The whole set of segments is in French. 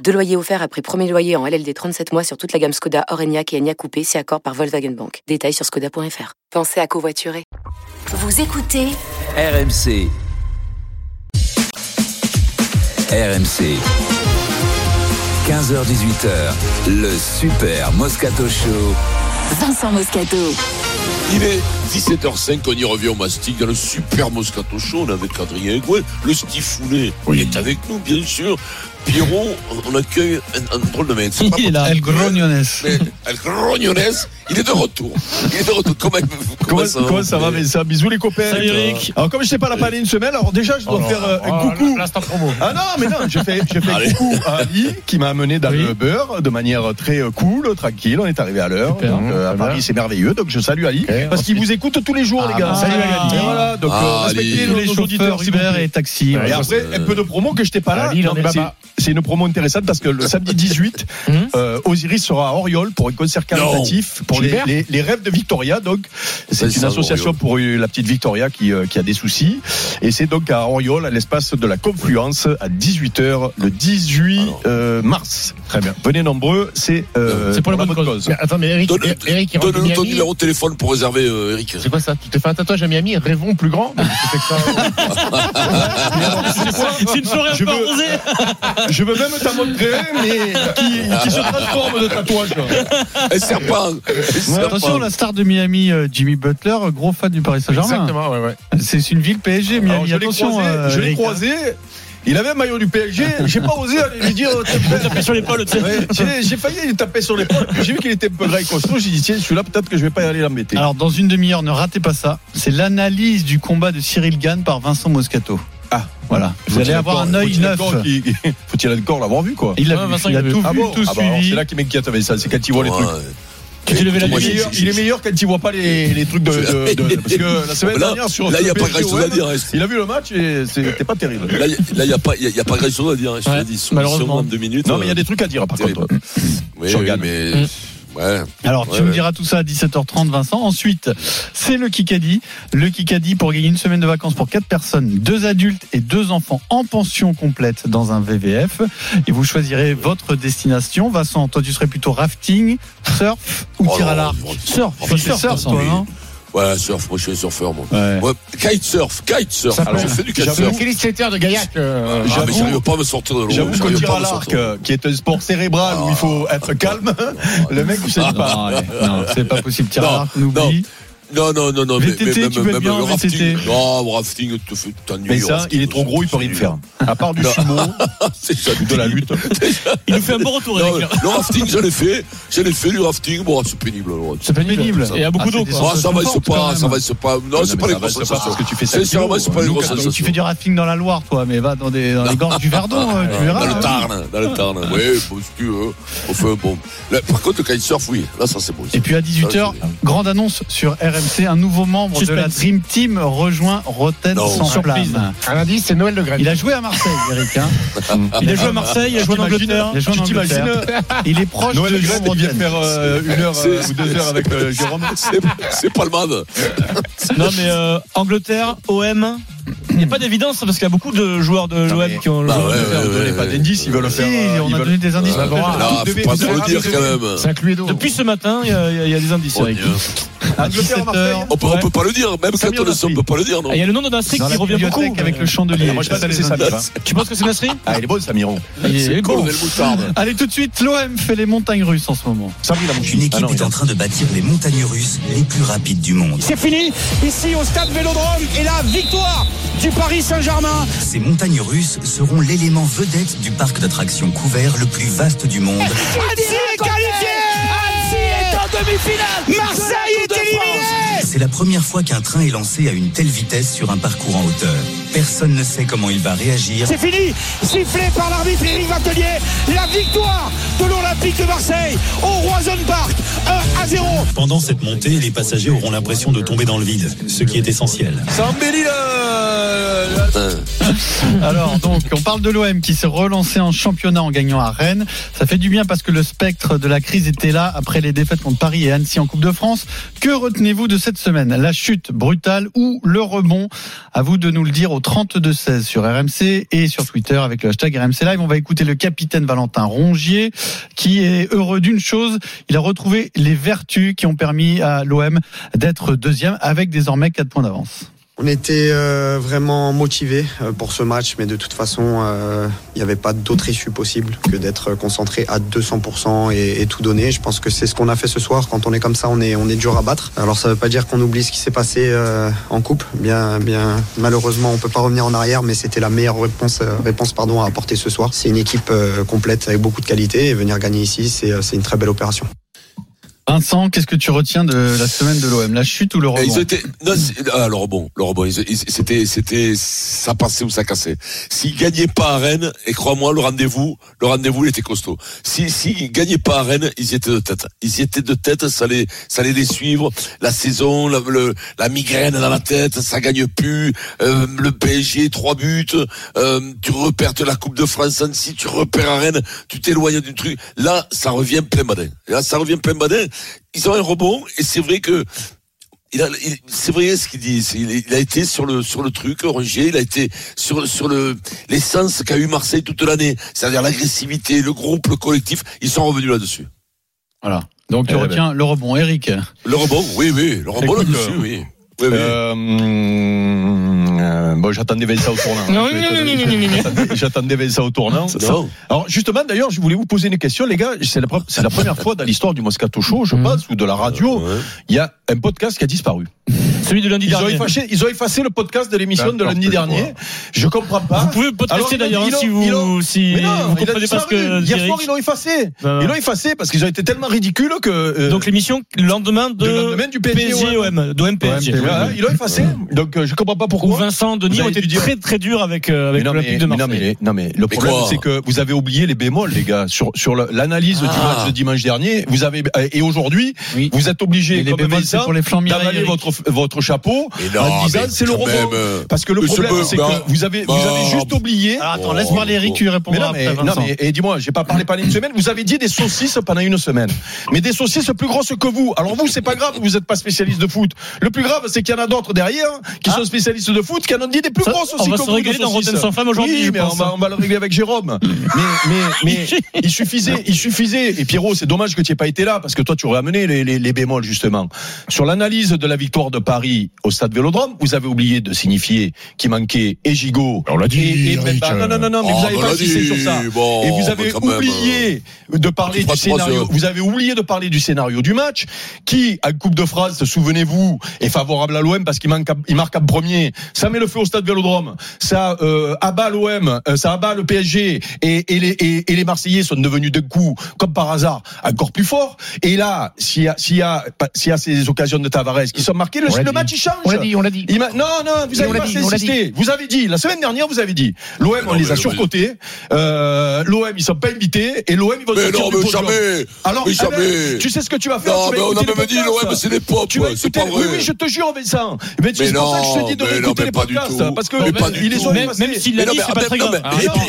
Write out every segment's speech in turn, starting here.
Deux loyers offerts après premier loyer en LLD 37 mois sur toute la gamme Skoda, Orenia et Enya Coupé, si accord par Volkswagen Bank. Détails sur skoda.fr. Pensez à covoiturer. Vous écoutez RMC. RMC. 15h18h, le Super Moscato Show. Vincent Moscato. Il est 17h05, on y revient au mastic dans le super Moscato Show, on est avec Adrien Gouin, le Stifounet, il est avec nous bien sûr. Pierrot, on accueille un, un drôle de mec. C'est pas Il est là. El Grognones. Mais El Grognones, il est de retour. Il est de retour. Comment, Comment, comment ça va, Vincent Bisous les copains. Salut, Eric. Alors comme je sais pas la parler une semaine, alors déjà je dois Oh, faire euh, oh, un coucou. L'instant promo. Ah non, mais non, je fais, je fais Allez. coucou à Ali qui m'a amené dans Oui. le beurre de manière très euh, cool, tranquille. On est arrivé à l'heure. Super, Donc, euh, à. Paris, c'est merveilleux. Donc je salue Ali parce qu'il vous écoute tous les jours, Ah, les gars. bah, salut, Ali. Et voilà, donc Ah, euh, respectez nos, Tous les auditeurs Uber et taxi. Et après, un peu de promo que je t'ai pas là. Ali, c'est- une promo intéressante parce que le samedi 18, Mhm. euh, Osiris sera à Oriol pour un concert caritatif pour les, les- les rêves de Victoria. Donc, c'est une ça, association pour euh, la petite Victoria qui, euh, qui a des soucis. Et c'est donc à Oriol, à l'espace de la Confluence, à 18h, le 18 Alors. euh, mars. Très bien. Venez nombreux, c'est euh, C'est pour la bonne cause. Mais attends, mais Eric, Donne, Eric il rentre de donne ton Miami. numéro de téléphone pour réserver euh, Eric. C'est quoi ça? Tu t'es fait un tatouage à Miami, rêvons plus grand Mais tu fais que ça. C'est une soirée Je veux-. Je veux même t'en montrer un, mais qui, qui se transforme de tatouage. Un serpent. Un serpent. Attention, la star de Miami, euh, Jimmy Butler, gros fan du Paris Saint-Germain. Exactement, ouais, ouais. C'est une ville PSG, Alors, Miami. je l'ai Attention, croisé, euh, je l'ai Eric, hein. croisé. Il avait un maillot du PSG. J'ai pas osé aller lui dire. Taper sur l'épaule, tu sais. J'ai- failli lui taper sur l'épaule. J'ai vu qu'il était un peu gras et costaud. J'ai dit, tiens, celui-là, peut-être que je vais pas y aller l'embêter. Alors, dans une demi-heure, ne ratez pas ça. C'est l'analyse du combat de Cyril Gann par Vincent Moscato. Ah. Voilà. Vous allez avoir un œil neuf. Faut-il encore l'avoir vu, quoi Il a, tout vu. Ah tout Ah bah alors, suivi. C'est là qui m'inquiète avec ça. C'est quand il voit les trucs. Ouais. Tu t'es levé la Il est, nuit. meilleur, il est meilleur quand il voit pas les, les trucs de, de- de- Parce que la semaine Là, dernière, sur là, il n'y a sur pas grand chose à dire. hein. Il a vu le match et c'était pas terrible. Là, il n'y a, pas- il y a- il y a pas grand chose à dire. hein. Je te Ouais, l'ai dit, soumission malheureusement. en deux minutes. Non, mais il y a des trucs à dire, par terrible. contre. Oui, sur oui, Gann. mais. Ouais. Alors, tu Ouais, me ouais. diras tout ça à 17h30, Vincent. Ensuite, c'est le Kikadi. Le Kikadi pour gagner une semaine de vacances pour quatre personnes, deux adultes et deux enfants en pension complète dans un VVF. Et vous choisirez votre destination. Vincent, toi, tu serais plutôt rafting, surf ou Oh tir à l'arc Surf, surf, surf, toi, oui. Ouais, surf. Moi, je suis surfeur, moi. Ouais. Ouais, kitesurf, kitesurf. Ça Alors, j'ai fait du kitesurf. De Gaillac euh, Ah, mais j'arrive pas à me sortir de l'eau. J'avoue à l'arc, sortir. qui est un sport cérébral où il faut être calme, le mec, il sait pas. non, c'est pas possible. Tir à l'arc. Non, non, non, non. mais- VTT, mais tu peux bien le rafting. VTT. Non, le rafting, te fait t'ennuyer. Mais le ça, il est trop gros, il peut rien faire. À part du sumo, C'est ça, de la lutte. Il nous fait un bon retour, Non, le rafting, j'en ai fait. J'en ai fait du rafting. Bon, c'est pénible. C'est pénible. Ça- Et il y a beaucoup d'eau, Ah, ça va, c'est quand pas, ça va, c'est pas, non, c'est pas les ça grosses sensations. que tu fais C'est 7 sincèrement, c'est pas les grosses quand- Et tu sensations. fais du rafting dans la Loire, toi, mais va dans, les gorges du Verdon, tu verras. Dans le hein. Tarn, dans le Tarn. Oui, si tu veux. Bon. Par contre, le kitesurf, oui. Là, ça, c'est beau. Et puis à 18h, grande annonce sur RMC, un nouveau membre de la. Dream Team rejoint Roten Non. sans Surprise. Un indice, c'est Noël Le Graine. Il a joué à Marseille, Eric. hein. Il a joué à Marseille, il a joué en Angleterre. Il a joué en Tu t'imagines Angleterre. Il est proche Noël de Le Jérôme il vient faire euh, une heure euh, ou deux heures avec euh, Jérôme. C'est, c'est pas le mad. Non mais euh, Angleterre, OM, il n'y a pas d'évidence parce qu'il y a beaucoup de joueurs de l'OM mais- qui ont Bah le ouais, ouais, ouais, pas ouais. d'indices, ils veulent Si, faire. euh, on a veulent- donné des indices. Pas. Depuis ce matin, il y a, il y a des indices. Oh. À Angleterre, 17h, Marseille. On peut, on peut pas le dire, même quand on le sait, on peut pas le dire, non. Ah, Il y a le nom de Nasri qui revient beaucoup. avec le chandelier. Moi, je pense que c'est ça. Tu penses que c'est Nasri? Ah, il est bon, Samiron. Il est Moutarde. Allez, tout de suite, l'OM fait les montagnes russes en ce moment. Une Ah équipe non, est en train de bâtir les montagnes russes les plus rapides du monde. C'est fini ici au stade Vélodrome et la victoire du Paris Saint-Germain. Ces montagnes russes seront l'élément vedette du parc d'attractions couvert le plus vaste du monde. Annecy est qualifié Annecy est en demi-finale Marseille est éliminé C'est la première fois qu'un train est lancé à une telle vitesse sur un parcours en hauteur. Personne ne sait comment il va réagir. C'est fini Sifflé par l'arbitre Éric Vatelier, la victoire de l'Olympique de Marseille au Roison Park. Un 1-0. Pendant cette montée, les passagers auront l'impression de tomber dans le vide, ce qui est essentiel. Ça embellit le. le- Alors donc, on parle de l'OM qui s'est relancé en championnat en gagnant à Rennes. Ça fait du bien parce que le spectre de la crise était là après les défaites contre Paris et Annecy en Coupe de France. Que retenez-vous de cette semaine? La chute brutale ou le rebond? À vous de nous le dire au 32-16 sur RMC et sur Twitter avec le hashtag RMC Live. On va écouter le capitaine Valentin Rongier qui est heureux d'une chose. Il a retrouvé les vertus qui ont permis à l'OM d'être deuxième avec désormais 4 points d'avance. On était euh, vraiment motivés euh, pour ce match, mais de toute façon, euh, il n'y avait pas d'autre issue possible que d'être concentré à 200% et, tout donner. Je pense que c'est ce qu'on a fait ce soir. Quand on est comme ça, on est, on est dur à battre. Alors ça ne veut pas dire qu'on oublie ce qui s'est passé en coupe. Bien, bien, malheureusement, on peut pas revenir en arrière, mais c'était la meilleure réponse, réponse pardon, à apporter ce soir. C'est une équipe complète avec beaucoup de qualité et venir gagner ici, c'est une très belle opération. Vincent, qu'est-ce que tu retiens de la semaine de l'OM La chute ou le rebond Ils étaient, non, ah, le rebond, le rebond, ils- ils- c'était, c'était, ça passait ou ça cassait. S'ils gagnaient pas à Rennes, et crois-moi, le rendez-vous, le rendez-vous, il était costaud. Si, s'ils gagnaient pas à Rennes, ils y étaient de tête. Ils y étaient de tête, ça allait, ça allait les suivre. La saison, la, le- la migraine dans la tête, ça gagne plus. Euh, le PSG, trois buts. Euh, tu repères la Coupe de France si tu repères à Rennes, tu t'éloignes du truc. Là, ça revient plein badin. Là, ça revient plein badin. Ils ont un rebond, et c'est vrai que il a, il- c'est vrai ce qu'il dit. c'est- Il, il a été sur le sur le truc, Rongier. Il a été sur sur le l'essence qu'a eu Marseille toute l'année, c'est-à-dire l'agressivité, le groupe, le collectif. Ils sont revenus là-dessus. Voilà. Donc tu Eh ben. retiens le rebond, Eric. Le rebond, oui, oui, le rebond là-dessus, euh, oui. Oui, oui. Euh, euh, bon, j'attendais Vincent au tournant. Non, non, non, non, non, non, non, non. J'attendais- Vincent au tournant. Non. Alors justement, d'ailleurs, je voulais vous poser une question, les gars. C'est la, la première fois dans l'histoire du Moscato Show, je pense, ou de la radio, il y a un podcast qui a disparu. Celui de lundi Ils ont, dernier. effacé, ils ont effacé le podcast de l'émission de lundi dernier. Je comprends pas. Vous pouvez podcaster d'ailleurs hein, si ont- vous si Mais non, vous comprenez pas ce que Hier soir, ils l'ont effacé. Non, non. Ils l'ont effacé parce qu'ils ont été tellement ridicules que. euh, Donc l'émission le lendemain de Le lendemain du PSG, OM, d'OM PSG. ils l'ont effacé. Donc euh, je comprends pas pourquoi. Vincent Denis ont été très très durs avec euh, avec l'Olympique de Marseille. mais, non, mais le problème, c'est que vous avez oublié les bémols, les gars, sur, l'analyse du Ah. match de dimanche dernier. Vous avez, et aujourd'hui, vous êtes obligé, comme Vincent, pour les flancs d'avaler votre, votre chapeau en disant c'est le même, euh, Parce que le problème, c'est que vous avez, vous avez juste oublié. Alors attends, laisse parler Eric, tu Mais répondras non, mais, après non, Vincent. mais et dis-moi, j'ai pas parlé pendant une semaine. Vous avez dit des saucisses pendant une semaine, mais des saucisses plus grosses que vous. Alors vous, c'est pas grave, vous êtes pas spécialiste de foot. Le plus grave, c'est qu'il y en a d'autres derrière qui Ah. sont spécialistes de foot, qui en ont dit des plus Ça, grosses on aussi va que se vous, de régaler dans saucisses. Rotten sans flamme aujourd'hui, mais on va, on va le régler avec Jérôme. mais, mais, mais il suffisait, il suffisait. Et Pierrot, c'est dommage que tu aies pas été là parce que toi, tu aurais amené les, les, les bémols justement. Sur l'analyse de la victoire de Paris au stade Vélodrome, vous avez oublié de signifier qu'il manquait et Gigot. On l'a dit, et, et Mbemba. Non, non, non, non, mais Oh, vous avez on pas insisté sur ça. bon, et vous avez même, oublié de parler tu feras du scénario. Vous avez oublié de parler du scénario du match, qui, à Coupe de France, souvenez-vous, est favorable à l'OM parce qu'il manque, à- il marque en premier. Ça met le feu au stade Vélodrome. Ça euh, abat l'OM, euh, ça abat le PSG, et, et, les, et, et les Marseillais sont devenus d'un coup, comme par hasard, encore plus forts. Et là, s'il y a, s'il y a, s'il y a ces occasions de Tavares qui sont marquées, le, le dit. match il change. On l'a dit, on l'a dit. Il non, non, vous avez pas dit, insisté. Vous avez dit, la semaine dernière, vous avez dit, l'OM, on les a surcotés, euh, l'OM, ils sont pas invités, et l'OM, ils vont Mais sortir non, du mais podium. jamais. Alors, mais eh ben, jamais. tu sais ce que tu vas faire Non, tu mais on a même dit l'OM, c'est des pop. Tu c'est pas oui, vrai. oui, je te jure, Vincent. Mais, c'est Mais pour ça que je te dis de mais non, réécouter mais les pas du podcasts. tout. Parce que du ils les ont Même, s'il l'a dit, c'est pas très grave.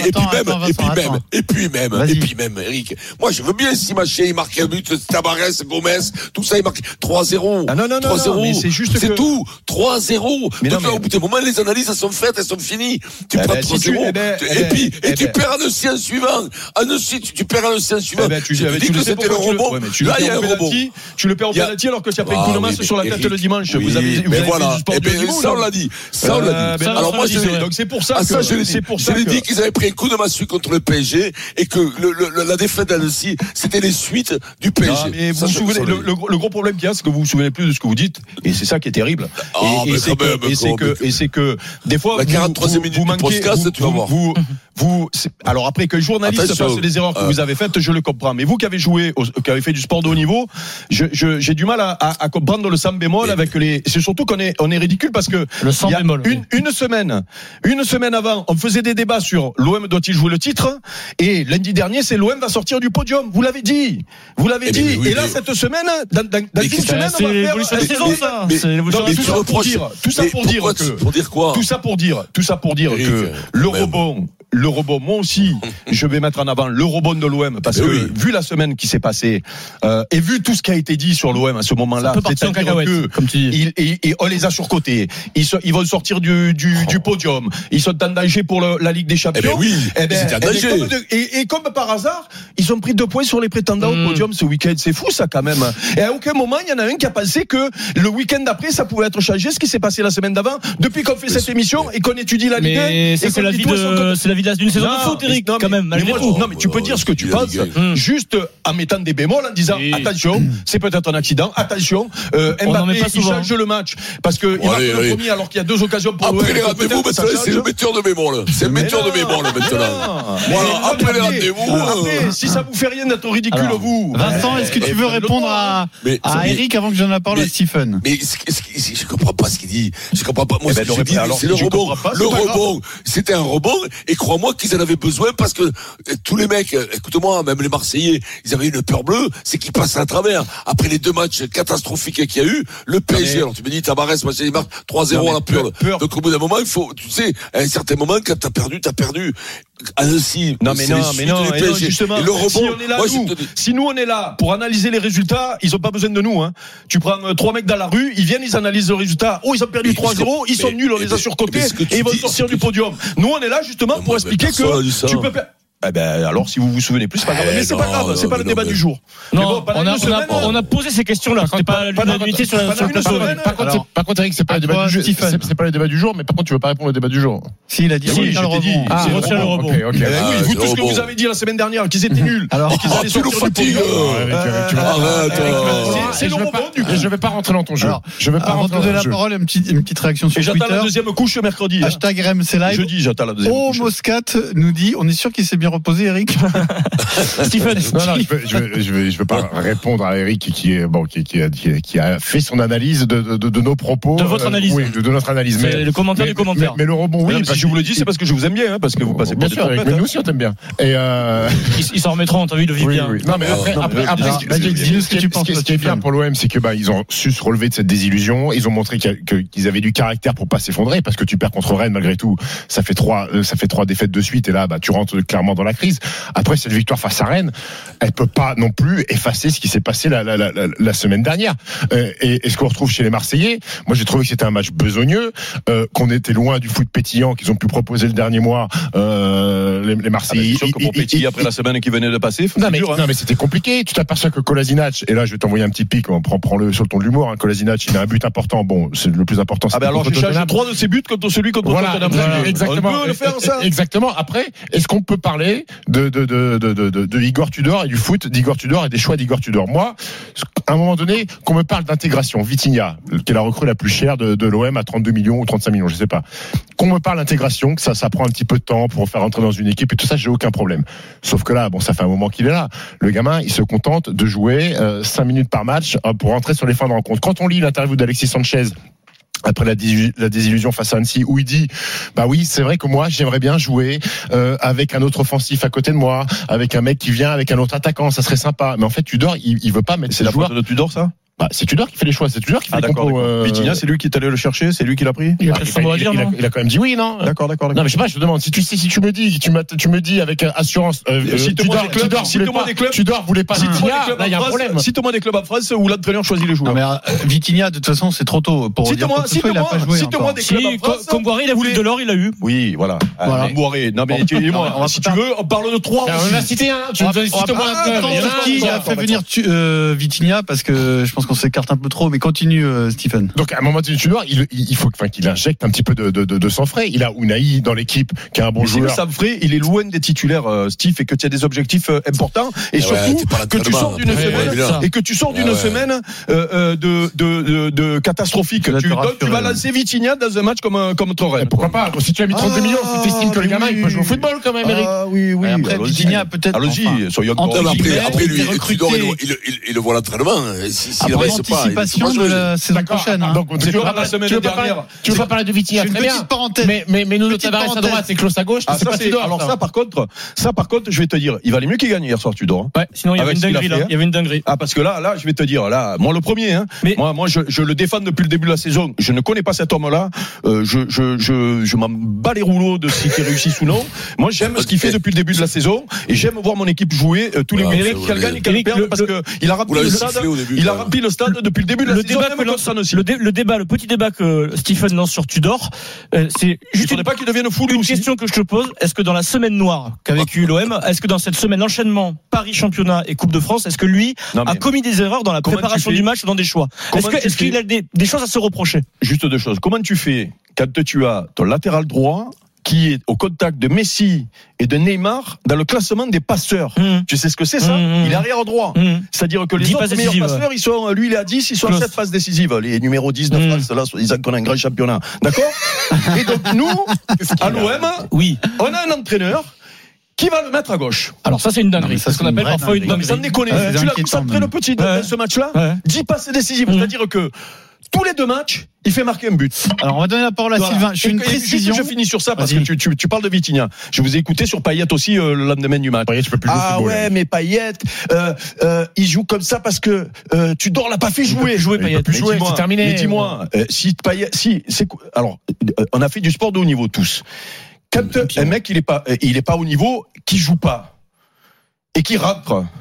et puis, même, et puis même, et puis même, et puis même, Eric. Moi, je veux bien si Maché, il marque un but, Tabarès, Gomez, tout ça, il marque 3-0. Ah non, non, non, 3-0. non, mais c'est juste C'est que- tout. 3-0. Mais non, Donc là, mais- au bout d'un moment, les analyses, elles sont faites, elles sont finies. Tu Eh prends ben, si tu- 3-0. eh ben, tu- eh et ben, puis, eh et tu ben. perds un océan suivant. Un océan, tu, tu perds océan suivant. Eh ben, tu, Je te eh dis tu que le c'était le tu le- rebond. tu le Là, il y a un rebond. tu le perds au penalty alors que tu as pris un Ah coup de oui, masse mais sur la tête le dimanche. Vous avez, mais voilà. niveau, ça, on là. l'a dit. Ça, on l'a dit. Alors, moi, je Donc c'est pour ça ah, que ça, je l'ai dit. c'est pour Je ça que- dit qu'ils avaient pris un coup de massue contre le PSG et que le, le- la défaite d'Annecy, c'était les suites du PSG. Non, mais vous vous je- souvenez, le, le le gros problème qu'il y a, c'est que vous vous souvenez souvenez plus de ce que vous dites, et c'est ça qui est terrible. Ah, et, mais et c'est que, même, et c'est quand que, c'est que, des fois, La vous, 43e vous, minute vous manquez, podcast, vous, tu vas vous, voir. vous, vous- alors après que le journaliste fasse des erreurs que Euh. vous avez faites, je le comprends. Mais vous qui avez joué, au- qui avez fait du sport de haut niveau, je, je- j'ai du mal à, à, à comprendre le sam bémol avec les. C'est surtout qu'on est, on est ridicule parce que Le y a bémol. Une, une semaine, une semaine avant, on faisait des débats sur l'OM doit-il jouer le titre et lundi dernier, c'est l'OM va sortir du podium. Vous l'avez dit, vous l'avez Eh dit. bien, oui, et là, mais- cette semaine, dans, dans, dans une que- semaine, on va. L'évolution de la Mais- saison, ça. mais- C'est l'évolution Non, de mais la tout ça pour dire, tout ça mais pour dire pourquoi que, tu- pour dire quoi tout ça pour dire, tout ça pour dire que euh, le rebond, le rebond, moi aussi, je vais mettre en avant le rebond de l'OM parce Mais que oui. vu la semaine qui s'est passée euh, et vu tout ce qui a été dit sur l'OM à ce moment-là, ils- et, et on les a surcotés. Ils, vont sortir du, du, Oh. du podium. Ils sont en danger pour le- la Ligue des Eh Champions. ben oui, Eh ben, eh ben, danger. comme de- et, et comme par hasard, ils ont pris deux points sur les prétendants au podium ce week-end. C'est fou ça quand même. Et à aucun moment il y en a un qui a pensé que le week-end d'après ça pouvait être changé. Ce qui s'est passé la semaine d'avant, depuis qu'on fait cette émission et qu'on étudie la Ligue 1. Mais ça, et c'est la vie tout son côté. de, c'est la vie d'une saison de foot, Eric, non, quand mais- même, mais malgré moi, tout. Non, mais tu peux dire ce que tu penses, Hum. juste en mettant des bémols, en disant Oui. attention, c'est peut-être un accident, attention, euh, Mbappé, pas il change le match parce que il Bon, marque allez, le allez. premier alors qu'il y a deux occasions pour Après les rendez-vous, c'est le metteur de bémol. C'est le metteur de bémol, maintenant. Voilà, après les rendez-vous, euh, si ça vous fait rien d'être ridicule, vous. Vincent, est-ce que tu eh, veux faites-le répondre à, Mais- à mais- Eric avant que je donne la parole à mais- Stephen Mais ce ce je comprends pas ce qu'il dit. Je comprends pas. Moi, Eh ben, alors, c'est le rebond. pas, Le rebond, c'était un rebond. Et crois-moi qu'ils en avaient besoin parce que euh, tous les mecs, euh, écoute-moi, même les Marseillais, ils avaient une peur bleue. C'est qu'ils passent à travers. Après les deux matchs catastrophiques qu'il y a eu, le PSG. mais- Alors tu me dis, Tabarès, Marseille, il marque 3-0 Non, à la pure. Donc au bout d'un moment, il faut, tu sais, à un certain moment, quand t'as perdu, t'as perdu. Annecy, Non mais non, mais non, PSG. justement. Et le rebond, si on est là, moi, nous, si nous on est là pour analyser les résultats, ils ont pas besoin de nous. Hein. Tu prends euh, trois mecs dans la rue, ils viennent, ils analysent le résultat. Oh, ils ont perdu Mais 3-0, ils sont mais- nuls, on mais- les a surcotés mais et ils vont sortir du podium. Nous on est là justement Non, pour mais expliquer que tu peux pas. Eh ben alors si vous vous souvenez plus, c'est pas grave. Eh Mais c'est pas grave, c'est pas le débat du jour. Non, on a, posé ces questions-là. C'était pas l'unanimité sur le plateau. Par contre, Eric, c'est pas le débat du jour. C'est pas le débat du jour, mais par contre, tu veux pas répondre au débat du jour. Si, il a dit Si, je t'ai dit. Ah, retient le rebond. Eh oui, Ah, vous c'est tout ce que vous avez dit la semaine dernière, qu'ils étaient nuls. Qu'ils Ah, allaient sortir du c'est- le rebond, du coup. Je vais pas rentrer dans ton jeu. Je vais pas rentrer dans la ton jeu. parole, une petite, une petite réaction sur Et j'attends Twitter. la deuxième couche mercredi. hein. Hashtag RMC Live. Jeudi, j'attends la deuxième Oh, couche. Moscat nous dit, on est sûr qu'il s'est bien reposé, Eric Stephen. Non, non, je veux, je veux, je veux, je veux pas répondre à Eric qui est bon, qui, qui, a, qui, a- fait son analyse de, de, de nos propos. De votre Euh, analyse. oui, de, de notre analyse. C'est Mais le commentaire mais- du commentaire. Mais, mais le rebond, oui. Si je vous le dis, c'est parce que je vous aime bien, hein, parce que vous passez bien sûr, mais trompettes, nous aussi on t'aime bien. Et euh, Ils ils s'en remettront, t'as vu, le vit oui, bien. oui. Non, mais après, non, après, mais- après, Alors, ce qui- est- bien pour l'OM, c'est que bah ils ont su se relever de cette désillusion. Ils ont montré qu'ils avaient du caractère pour pas s'effondrer, parce que tu perds contre Rennes malgré tout. Ça fait trois, euh, ça fait trois défaites de suite, et là, bah tu rentres clairement dans la crise. Après cette victoire face à Rennes, elle peut pas non plus effacer ce qui s'est passé la, la, la, la- la semaine dernière. Euh, et, et ce qu'on retrouve chez les Marseillais, moi j'ai trouvé que c'était un match besogneux, euh, qu'on était loin du foot pétillant qu'ils ont pu proposer le dernier mois. Euh, les, les Ah, Marseillais. ils- pétiller ils- après la semaine qui venait de passer, non mais, hein. non mais c'était compliqué. Tu t'aperçois que Kolasinac, et là je vais t'envoyer un petit pic, on prend, prend le sur le ton de l'humour. Hein, Kolasinac, il a un but important. Bon, c'est le plus important. Ah ben alors trois de ses buts contre celui contre Voilà, Tottenham. exactement. On peut le faire ça. Exactement. Après, est-ce qu'on peut parler de de de de de, Igor Tudor et du foot d'Igor Tudor et des choix d'Igor Tudor Moi, à un moment donné, qu'on me parle d'intégration, Vitinha, qui est la recrue la plus chère de, l'OM à 32 millions ou 35 millions, je sais pas. Qu'on me parle d'intégration, que ça ça prend un petit peu de temps pour faire entrer dans une équipe et tout ça, j'ai aucun problème. Sauf que là, bon, ça fait un moment qu'il est là. Le gamin, il se contente de jouer 5 minutes par match euh, pour entrer sur les fins de rencontre. Quand on lit l'interview d'Alexis Sanchez après la, désillu- la désillusion face à Annecy, où il dit bah oui c'est vrai que moi j'aimerais bien jouer euh, avec un autre offensif à côté de moi, avec un mec qui vient avec un autre attaquant, ça serait sympa. Mais en fait Tudor il, il veut pas mettre C'est la joueurs. de Tudor ça? Bah, c'est Tudor qui fait les choix, c'est Tudor qui fait Ah les compos. d'accord. euh, Vitinha, c'est lui qui est allé le chercher, c'est lui qui l'a pris Il a bah, peut-être il, à il- dire, il a, non il a quand même dit oui non? D'accord, d'accord. Non mais je sais pas, je te demande si tu sais si tu me dis tu, m'as- tu me dis avec euh, assurance euh, euh, Cite-moi Tudor, des clubs, Tudor voulait pas- des clubs. Tudor voulait pas Vitinha, il y a en un France- problème. Cite-moi des clubs en France où l'entraîneur choisit les Non, joueurs. mais euh, Vitinha, de toute façon, c'est trop tôt pour dire Cite-moi, cite-moi, des Si, clubs en France. comme Boiré, il a voulu de l'or, il a eu. Oui, voilà. Voilà. Ah, Boiré. Non mais tu moi, On va si tu veux, on parle de trois. Ah. On a cité un, tu nous on va cite-moi pas- un qui a fait venir euh, Vitinha parce que je pense qu'on qu'on s'écarte un peu trop, mais continue, euh, Stephen. Donc à un moment donné, il, il il faut enfin, qu'il injecte un petit peu de, de, de, de sang frais. Il a Unai dans l'équipe qui est un bon Mais si le joueur. Sam Frey, il est loin des titulaires, euh, Steve, et que tu as des objectifs euh, importants, et ouais, surtout que tu sors d'une Ouais, semaine ouais, et que tu sors d'une Ouais, ouais. semaine euh, euh, de, de, de, de catastrophique. Tu donc, tu vas lancer Vitinha dans un match comme euh, comme Torren. Pourquoi pas Si tu as mis 32 Ah, millions, tu estimes que le gamin il peut jouer au football quand même, Eric. Ah oui, oui. Après. Vitinha, peut-être. Allons-y, soyons après, lui, il le voit l'entraînement. Si, reste pas, il pas de la saison prochaine. hein. Donc tu C'est veux comme pas la semaine tu veux pas parler- dernière. tu veux pas parler de Vitinha, C'est une très bien. petite parenthèse. Mais mais mais nous Tavares à droite et Klaus à gauche, Ah, c'est ça, pas c'est- Tudor. alors ça, par contre, ça, par contre, je vais te dire, il valait mieux qu'il gagne hier soir, Tudor. hein. Ouais, sinon il y avait une dinguerie là. hein. Il y avait une dinguerie. Ah parce que là, là, je vais te dire, là, moi le premier, hein, Mais- moi, moi, je, je le défends depuis le début de la saison. Je ne connais pas cet homme-là. Euh, je, je, je, je m'en bats les rouleaux de s'il réussit ou non. Moi, j'aime ce qu'il fait depuis le début de la saison et j'aime voir mon équipe jouer euh, tous les c'est qu'elle gagne et qu'elle Eric, perde le- parce que il a rempli le stade. Il a rempli le stade depuis le début de la Le saison. débat, que lance, Annecy. le, dé- le débat, le petit débat que Stephen lance sur Tudor, euh, c'est juste ne une, pas qu'il devienne fou une aussi. question que je te pose. Est-ce que dans la semaine noire qu'a vécu l'OM, est-ce que dans cette semaine d'enchaînement Paris championnat et Coupe de France, est-ce que lui Non, a commis des erreurs dans la préparation du match, dans des choix Est-ce qu'il a des, des choses à se reprocher juste deux choses. Comment tu fais quand tu as ton latéral droit qui est au contact de Messi et de Neymar dans le classement des passeurs Hum, Tu sais ce que c'est ça Mmh, mmh. Il est arrière droit. C'est-à-dire que les 10 autres meilleurs décisives, passeurs, ils sont, lui, il est à 10, ils sont à Close. 7 passes décisives. Les numéros 10 de. France, là, soi-disant qu'on a un grand championnat. D'accord Et donc, nous, à l'OM, Oui. on a un entraîneur qui va le mettre à gauche. Alors ça c'est une dinguerie. ça, C'est ce qu'on appelle parfois une dinguerie. Déconner. Ouais, c'est tu l'as concentré même. le petit dans ce match-là Ouais. 10 passes décisives. C'est-à-dire que tous les deux matchs, il fait marquer un but. Alors, on va donner la parole à Voilà. Sylvain. Je une et juste, précision. Je finis sur ça parce que tu, tu, tu parles de Vitinha. Je vous ai écouté sur Payet aussi euh, le lendemain du match. Payet, tu peux plus Ah football, ouais, hein. mais Payet, euh, euh, il joue comme ça parce que euh, tu dors l'a pas fait jouer. jouer, Payet. c'est terminé. Mais dis-moi, euh, si Payet, si c'est quoi- alors euh, on a fait du sport de haut niveau tous. Quand un mec il est pas il est pas au niveau, qui joue pas? Et qui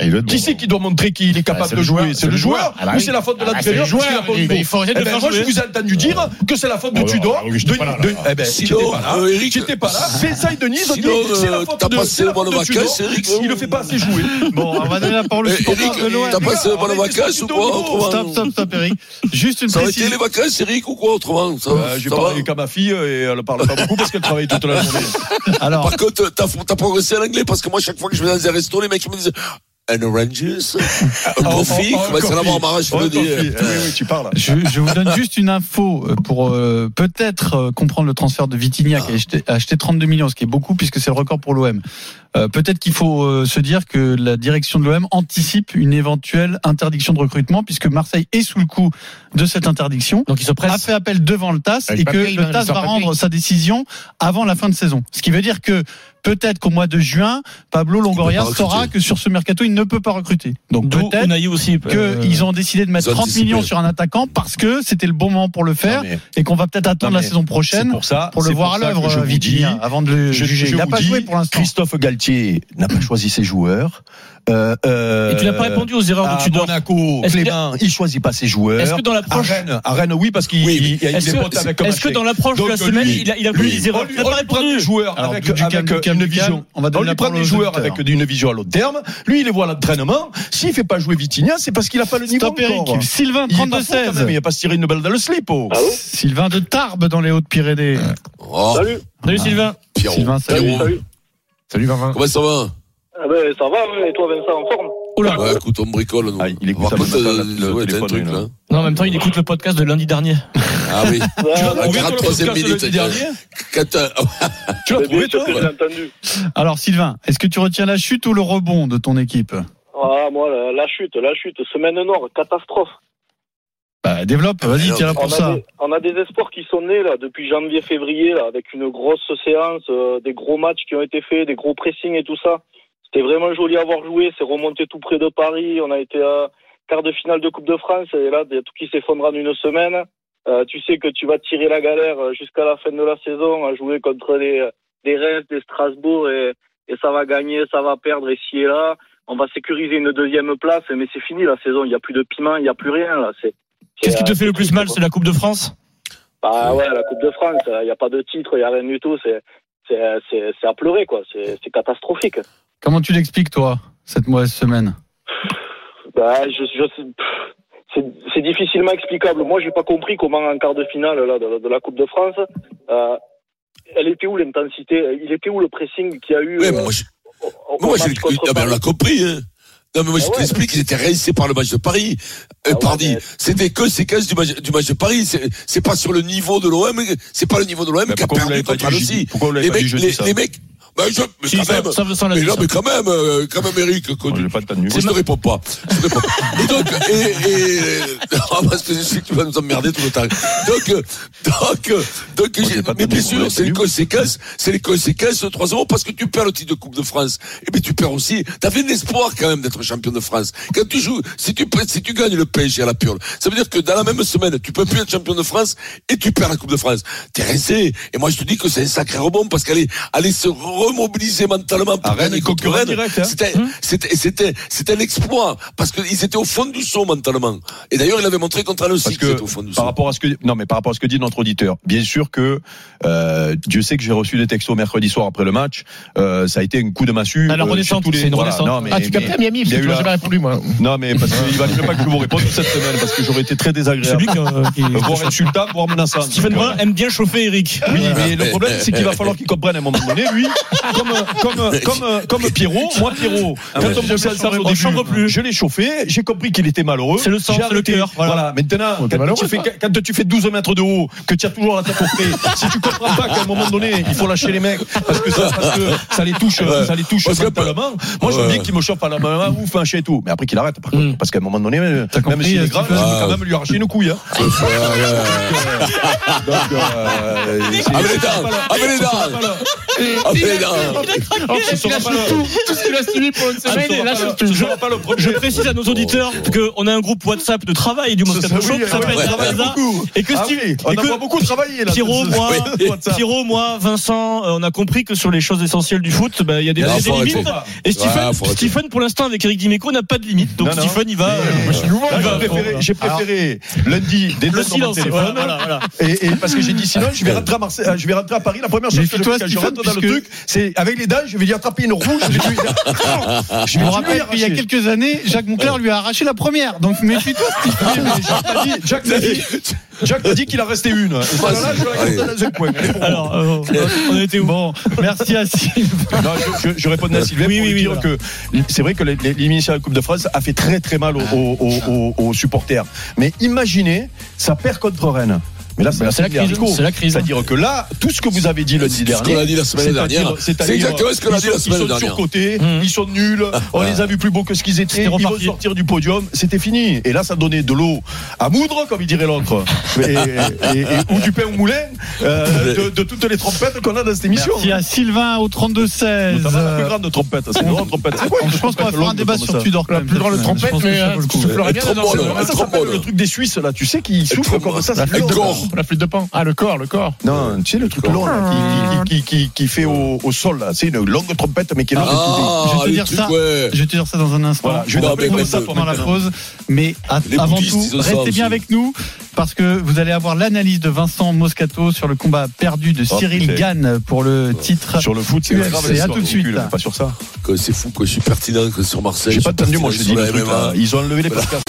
le- Qui c'est qui doit montrer qu'il est capable c'est de le jouer joueur, C'est le joueur Ah bah ou c'est la faute de Ah, l'entraîneur le a Il- niveau il faut arrêter Eh de ben, faire Moi je jouer. vous ai entendu dire que c'est la faute de Tudor. ah de- eh ben, Sinon, j'étais pas là. euh, Eric, J'étais pas là. C'est ça, Sinon, c'est la euh, faute t'as de- passé c'est la de bonnes faute de Tudor vacances, Eric s'il le fait pas assez jouer. Bon, on va donner la parole au supporter de l'OM. t'as passé de bonnes arrêtez vacances ce ou quoi Stop, stop, stop, Eric. Juste une Ça aurait été précision. les vacances, Eric, ou quoi autrement Euh, J'ai parlé qu'à ma fille et elle parle pas beaucoup parce qu'elle travaille toute la journée. Alors, Par contre, t'as progressé en anglais parce que moi, chaque fois que je vais dans un resto, les mecs me disent un oranges, un coffee, Oh, oh, je Oh, le dis. coffee. Oui, oui, tu parles. je, je vous donne juste une info euh, pour euh, peut-être euh, comprendre le transfert de Vitinha qui a acheté, a acheté 32 millions, ce qui est beaucoup puisque c'est le record pour l'OM. Euh, peut-être qu'il faut euh, se dire que la direction de l'OM anticipe une éventuelle interdiction de recrutement puisque Marseille est sous le coup de cette interdiction. Donc il se a fait appel devant le TAS Avec et que il le va- TAS sort va papier. rendre sa décision avant la fin de saison. Ce qui veut dire que peut-être qu'au mois de juin, Pablo Longoria recruter. saura que sur ce mercato, il ne peut pas recruter. Donc D'où peut-être Unai aussi. euh, qu'ils ont décidé de mettre ils ont 30 anticipé. millions sur un attaquant parce que c'était le bon moment pour le faire Non, mais et qu'on va peut-être attendre Non, la mais saison prochaine pour ça. pour le c'est voir à ça l'œuvre, je vous Vitinha, dis, avant de le je- juger. je il n'a vous pas dis, joué pour l'instant. Christophe Galtier n'a pas choisi ses joueurs. Euh, euh, Et tu n'as pas répondu aux erreurs à de Tudor. Monaco, Est-ce que- Clément, il choisit pas ses joueurs. Est-ce que dans À l'approche, Rennes, à Rennes, oui, parce qu'il Oui, il- il est-ce est que, avec est-ce que dans l'approche de la semaine, lui, il a, il a lui, des erreurs on lui, n'as on pas lui prend des répondu. joueurs Alors, avec, du avec du calme, une vision. On va donner lui la prend des joueurs avec une vision à long terme. Lui, il les voit à l'entraînement. S'il fait pas jouer Vitinha, c'est parce qu'il a pas le niveau Stop Eric. Sylvain, Il est pas fou, quand même, 32-16. Il va pas se tirer une balle dans le slip. oh. Sylvain de Tarbes dans les Hautes-Pyrénées. Oh, Salut, Salut Sylvain. Sylvain, salut. Salut Vincent. Comment ça va? Ah ben, ça va, ouais, et toi Vincent, en forme? Oula. Ouais, écoute, on bricole. Nous. Ah, il écoute mon euh, le ouais, un téléphone, truc là. là. Non, en même temps, il écoute le podcast de lundi dernier. Ah oui. Ah, Tu l'as la trouvé, toi, le 43e podcast minute, lundi dernier Quand, euh, Tu l'as trouvé, toi. Alors Sylvain, est-ce que tu retiens la chute ou le rebond de ton équipe? Ah, moi, la, la chute, la chute, semaine noire, catastrophe. bah, Développe, vas-y, Alors, tiens là pour a, ça. des, on a des espoirs qui sont nés là depuis janvier-février là, avec une grosse séance, euh, des gros matchs qui ont été faits, des gros pressings et tout ça. C'était vraiment joli à voir jouer. C'est remonté tout près de Paris. On a été à quart de finale de Coupe de France et là, il y a tout qui s'effondre en une semaine. Euh, tu sais que tu vas tirer la galère euh, jusqu'à la fin de la saison à jouer contre des des Reims, des Strasbourg et, et ça va gagner, ça va perdre ici et là. On va sécuriser une deuxième place, mais c'est fini la saison. Il n'y a plus de piment, il n'y a plus rien là. C'est Qu'est-ce qui te fait le plus mal. C'est la Coupe de France? Bah ouais, la Coupe de France, il n'y a pas de titre, il n'y a rien du tout. C'est c'est c'est c'est à pleurer quoi. C'est c'est catastrophique. Comment tu l'expliques toi cette mauvaise semaine? Bah je c'est difficilement explicable. Moi, j'ai pas compris comment en quart de finale là, de, de la Coupe de France, euh, elle était où l'intensité? Il était où le pressing qu'il y a eu Ouais, euh, mais moi, je- au- moi, ah ben, on Paris? l'a compris, hein. Non, mais moi, je Ah ouais, t'explique, ils étaient rincés par le match de Paris. Euh, Ah ouais, pardi, mais- c'était que séquence du match, du match de Paris. C'est, pas sur le niveau de l'OM, c'est pas le niveau de l'OM qui a perdu contre Annecy. Les mecs, les, les mecs, bah, je, mais Si, quand ça- même. ça, mais non, mais quand même, euh, quand même, Eric, tu- j'ai pas de je te réponds pas. Je te réponds pas. Et donc, et, et, ah, parce que je sais que tu vas nous emmerder tout le temps. Donc, donc, donc, Moi, mais bien sûr, c'est les conséquences, c'est les conséquences de 3-0 parce que tu perds le titre de Coupe de France. Et bien, tu perds aussi, t'avais l'espoir quand même d'être champion de France. Quand tu joues, si tu, si tu gagnes le PSG à la purle, ça veut dire que dans la même semaine, tu peux plus être champion de France et tu perds la Coupe de France. T'es resté. Et moi, je te dis que c'est un sacré rebond parce qu'aller, aller se remobiliser mentalement pour Rennes, gagner contre concurrent Rennes, direct, hein. c'était, c'était, c'était, c'était l'exploit parce qu'ils étaient au fond du saut mentalement. Et d'ailleurs, il avait montré contre Annecy qu'ils que étaient au fond du par saut. rapport à ce que non mais par rapport à ce que dit notre auditeur, bien sûr que euh, Dieu sait que j'ai reçu des textos mercredi soir après le match. Euh, ça a été un coup de massue. La euh, les- c'est une voilà, renaissance. non, mais- Ah, tu captes à Miami, parce que la- jamais répondu, moi. Non mais parce qu'il valait mieux pas que je vous réponde cette semaine parce que j'aurais été très désagréable. Celui qui, euh, qui- voire insultant, voire menaçant. Stephen Brun aime bien chauffer Eric. Oui, mais le problème, c'est qu'il va falloir qu'il comprenne à un moment donné, lui, comme, comme, comme, comme Pierrot, moi, Pierrot, quand ouais. on bossait ensemble au début, plus. je l'ai chauffé, j'ai compris qu'il était malheureux. C'est le sang, J'ai c'est le cœur, voilà. Maintenant, quand tu, fais, quand tu fais 12 mètres de haut, que tu as toujours la tête au frais, si tu comprends pas qu'à un moment donné, il faut lâcher les mecs, parce que ça, parce que ça les touche, Ouais. ça les touche Parce que- mentalement. Moi, je veux bien qu'il me chauffe à la main, ouf, un chien et tout. Mais après qu'il arrête, par contre. Mm. Parce qu'à un moment donné, même compris, s'il euh, est grave, peux quand même lui arracher une couille, hein. Donc, euh, c'est- les les dents. Tout ce qu'il a suivi pour une et là, je précise à nos auditeurs qu'on a un groupe WhatsApp de travail du Moscato Show qui s'appelle et que Ah Steve- on a beaucoup travaillé là. Pierrot, moi. Pierrot, moi, Vincent, euh, on a compris que sur les choses essentielles du foot, bah, il y a des, limites. Et Stephen, pour l'instant, avec Eric Dimeco, n'a pas de limite. Donc. Stephen, il va. J'ai préféré, lundi des Le notes dans mon téléphone. parce que j'ai dit sinon, je vais rentrer à euh, je vais rentrer à Paris. La première chose que je fais quand je Stephen, rentre dans le truc, c'est avec les dents, je vais lui attraper une rouge. Je vais lui, je Je vais rappelle qu'il y a quelques années, Jacques Moncler lui a arraché la première. Donc méfie-toi. Jacques m'a dit, Jacques m'a dit, Jacques m'a dit qu'il en restait une. Et celle-là, je la garde dans un coin. Alors, euh, on été où Bon, merci à Sylvain. Non, je, je, je répondais à Sylvain Oui, pour oui, lui oui, dire voilà. que c'est vrai que l'élimination de la Coupe de France a fait très très mal aux, aux- aux- aux- aux supporters. Mais imaginez, ça perd contre Rennes. Mais là, c'est Bah, la crise, c'est la crise. C'est-à-dire que là, tout ce que vous avez dit lundi C'est ce dernier. qu'on a dit la semaine dernière. c'est-à-dire, C'est exactement ce qu'on a ils dit la sont- semaine Ils sont dernière. surcotés, Mmh. ils sont nuls, on les a vus plus beaux que ce qu'ils étaient, ils vont sortir du podium, c'était fini. Et là, ça donnait de l'eau à moudre, comme il dirait l'autre, Et- et- et- ou du pain au moulin, euh, de, de toutes les trompettes qu'on a dans cette émission. Merci à Sylvain au 32-16. Notamment la plus Euh, grande trompette, c'est une grande trompette. Je pense qu'on va faire un débat sur Tudor. La plus grande trompette, mais euh, le truc des Suisses, là. Tu sais qui souffle comme ça. C'est La flûte de pan. Ah, le corps, le corps. Non, tu sais, le truc long, là, qui, qui, qui, qui, qui fait au, au sol, là. C'est une longue trompette, mais qui est longue. Ah, Je vais te dire ça. ouais. Je vais te dire ça dans un instant. Voilà, je vais t'appeler trouver comme ça pendant la pause. Mais à- avant tout, restez bien avec nous parce que vous allez avoir l'analyse de Vincent Moscato sur le combat perdu de Oh, Cyril. Gann pour le titre. Sur le foot, c'est à tout de suite. cul, Pas sur ça. C'est fou, que je suis pertinent que sur Marseille. J'ai pas entendu, moi, je te dis. MMA. Ils ont enlevé les podcasts.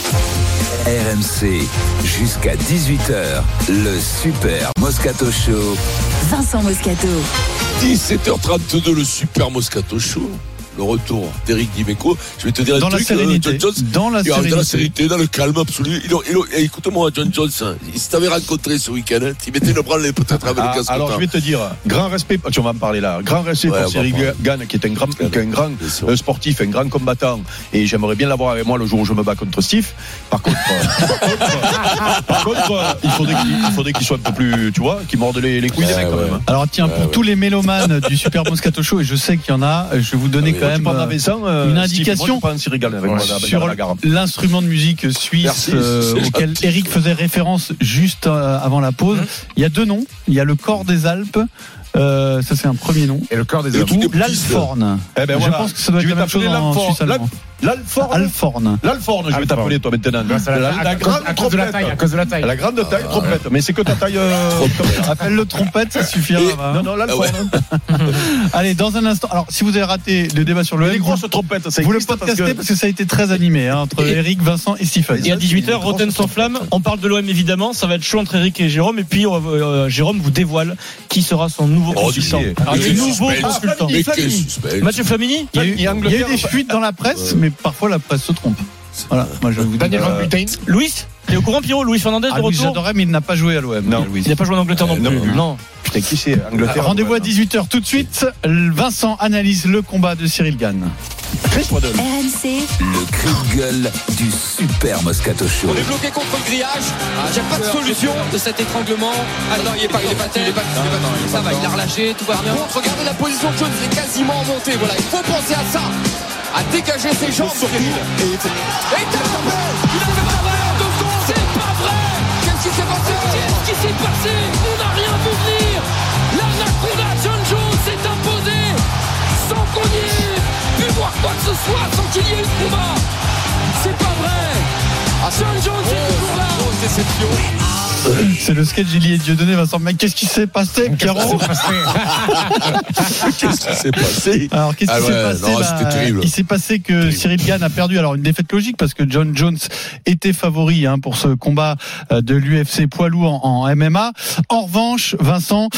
RMC, jusqu'à 18h, le Super Moscato Show. Vincent Moscato. 17h32, le super Moscato Show. Le retour d'Eric Dimeco. Je vais te dire Dans un la truc. euh, sérénité. John Jones, Dans la est dans la sérénité. sérénité, dans le calme absolu. Il- Écoute-moi, John Jones, hein, il t'avait rencontré ce week-end. Hein, tu mettais le branle peut-être avec Ah, le casque. alors je vais te dire, grand respect, tu vas me parler là, grand respect Ouais, pour parler. Gann qui est un grand, qui est un grand euh, sportif, un grand combattant, et j'aimerais bien l'avoir avec moi le jour où je me bats contre Steve. Par contre, euh, par contre, par contre, euh, il faudrait qu'il soit un peu plus, tu vois, qu'il morde les, les couilles des Ouais, mecs quand même. Alors tiens, pour tous les mélomanes du Super Moscato Show, et je sais qu'il y en a, je vais vous donner Ah oui, quand même euh, euh, une indication je sur l'instrument de musique suisse Merci, euh, auquel gentil. Eric faisait référence juste avant la pause. Mmh. Il y a deux noms. Il y a le corps des Alpes. euh, ça c'est un premier nom. Et le corps des pistes. l'Alphorn. Eh ben Je voilà. pense que ça doit Je être la même chose en suisse allemand. L'Alforne. Alforne. L'Alforne, je vais t'appeler toi maintenant. La- La, à la cause- grande à cause de la taille, à cause de la taille. La grande taille, trompette. Mais c'est que ta taille. euh, comme ça. Appelle-le trompette, ça suffira. Et- va. non, non, l'Alforne. Allez, dans un instant. Alors, si vous avez raté le débat sur le Les grosses trompettes, ça vous le parce podcastez que. parce que ça a été très animé hein, entre Et- Eric, Vincent et Stephen. Et à 18h, Roten sans flamme, on parle de l'OM évidemment, ça va être chaud entre Eric et Jérôme, et puis euh, euh, Jérôme vous dévoile qui sera son nouveau Oh, consultant. Alors, le nouveau consultant. Mathieu Flamini Il y a eu, des fuites dans la presse, mais parfois la presse se trompe. Voilà, moi je vous dis. Daniel Van Euh, Buiten. Louis T'es au courant Pierrot Louis Fernandez ah, de Louis, retour j'adorais, mais il n'a pas joué à l'OM. Non. Louis. Il n'a pas joué en Angleterre non Euh, plus. non. Non. Putain, qui c'est Angleterre Rendez-vous à 18h tout de suite. Vincent analyse le combat de Cyril Gann. RMC, Le cri de gueule du Super Moscato Show. On est bloqué contre le grillage. Il n'y a pas de solution de cet étranglement. Ah non, il est pas, il est pas, il est pas, il est pas, ça va, il a relâché, tout va bien. Par contre, regardez la position de Jones, il est quasiment en montée. Voilà, il faut penser à ça, à dégager ses jambes. Cyril. Et t'as tombé Il a fait en deux secondes. C'est pas vrai. Qu'est-ce qui s'est passé Qu'est-ce qui s'est passé? On n'a rien vu venir. L'anaconda John Jones s'est imposé sans qu'on y ait pu voir quoi que ce soit, sans qu'il y ait eu de combat. C'est pas vrai. John Jones est toujours là. C'est le sketch Gilly et Dieudonné, Vincent. Mais qu'est-ce qui s'est passé, Pierrot Qu'est-ce qui s'est passé Alors, qu'est-ce qui Ah s'est ouais, passé non, Bah, terrible. Il s'est passé que Cyril Gann a perdu. Alors, une défaite logique parce que John Jones était favori hein, pour ce combat euh, de l'UFC poids lourd en, en MMA. En revanche, Vincent,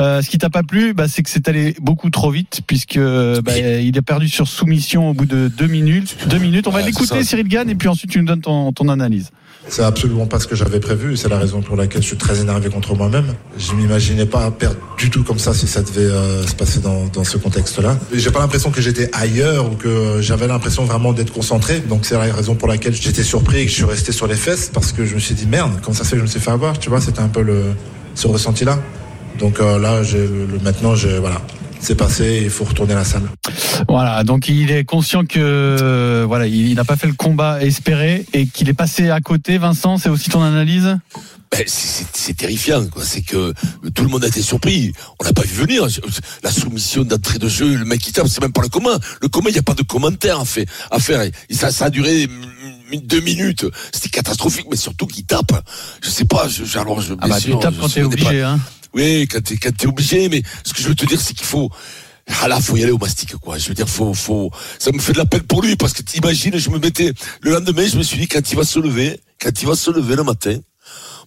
euh, ce qui t'a pas plu, bah, c'est que c'est allé beaucoup trop vite puisque bah, il a perdu sur soumission au bout de deux minutes. Deux minutes. On va Ouais, l'écouter. Cyril Gann, et puis ensuite tu nous donnes ton, ton analyse. C'est absolument pas ce que j'avais prévu. C'est la raison pour laquelle je suis très énervé contre moi-même. Je m'imaginais pas perdre du tout comme ça si ça devait euh, se passer dans, dans ce contexte-là. J'ai pas l'impression que j'étais ailleurs ou que j'avais l'impression vraiment d'être concentré. Donc c'est la raison pour laquelle j'étais surpris et que je suis resté sur les fesses parce que je me suis dit merde, comment ça que je me suis fait avoir. Tu vois, c'était un peu le ce ressenti-là. Donc euh, là, le- maintenant, j'ai voilà, c'est passé. Il faut retourner à la salle. Voilà, donc il est conscient que voilà, il, n'a pas fait le combat espéré et qu'il est passé à côté. Vincent, c'est aussi ton analyse? Ben, c'est- terrifiant, quoi. C'est que tout le monde a été surpris. On n'a pas vu venir la soumission d'entrée de jeu. Le mec qui tape, c'est même pas le commun. Le commun, il n'y a pas de commentaire à faire. À faire. Et ça, ça a duré deux minutes. C'était catastrophique, mais surtout qu'il tape. Je sais pas. Je, alors, je, Ah bah tu sûr, tapes je quand t'es obligé. Hein. Oui, quand t'es, quand t'es obligé, mais ce que je veux te dire, c'est qu'il faut, ah là, faut y aller au mastic, quoi. Je veux dire, faut, faut, ça me fait de la peine pour lui, parce que t'imagines, je me mettais, le lendemain, je me suis dit, quand il va se lever, quand il va se lever le matin,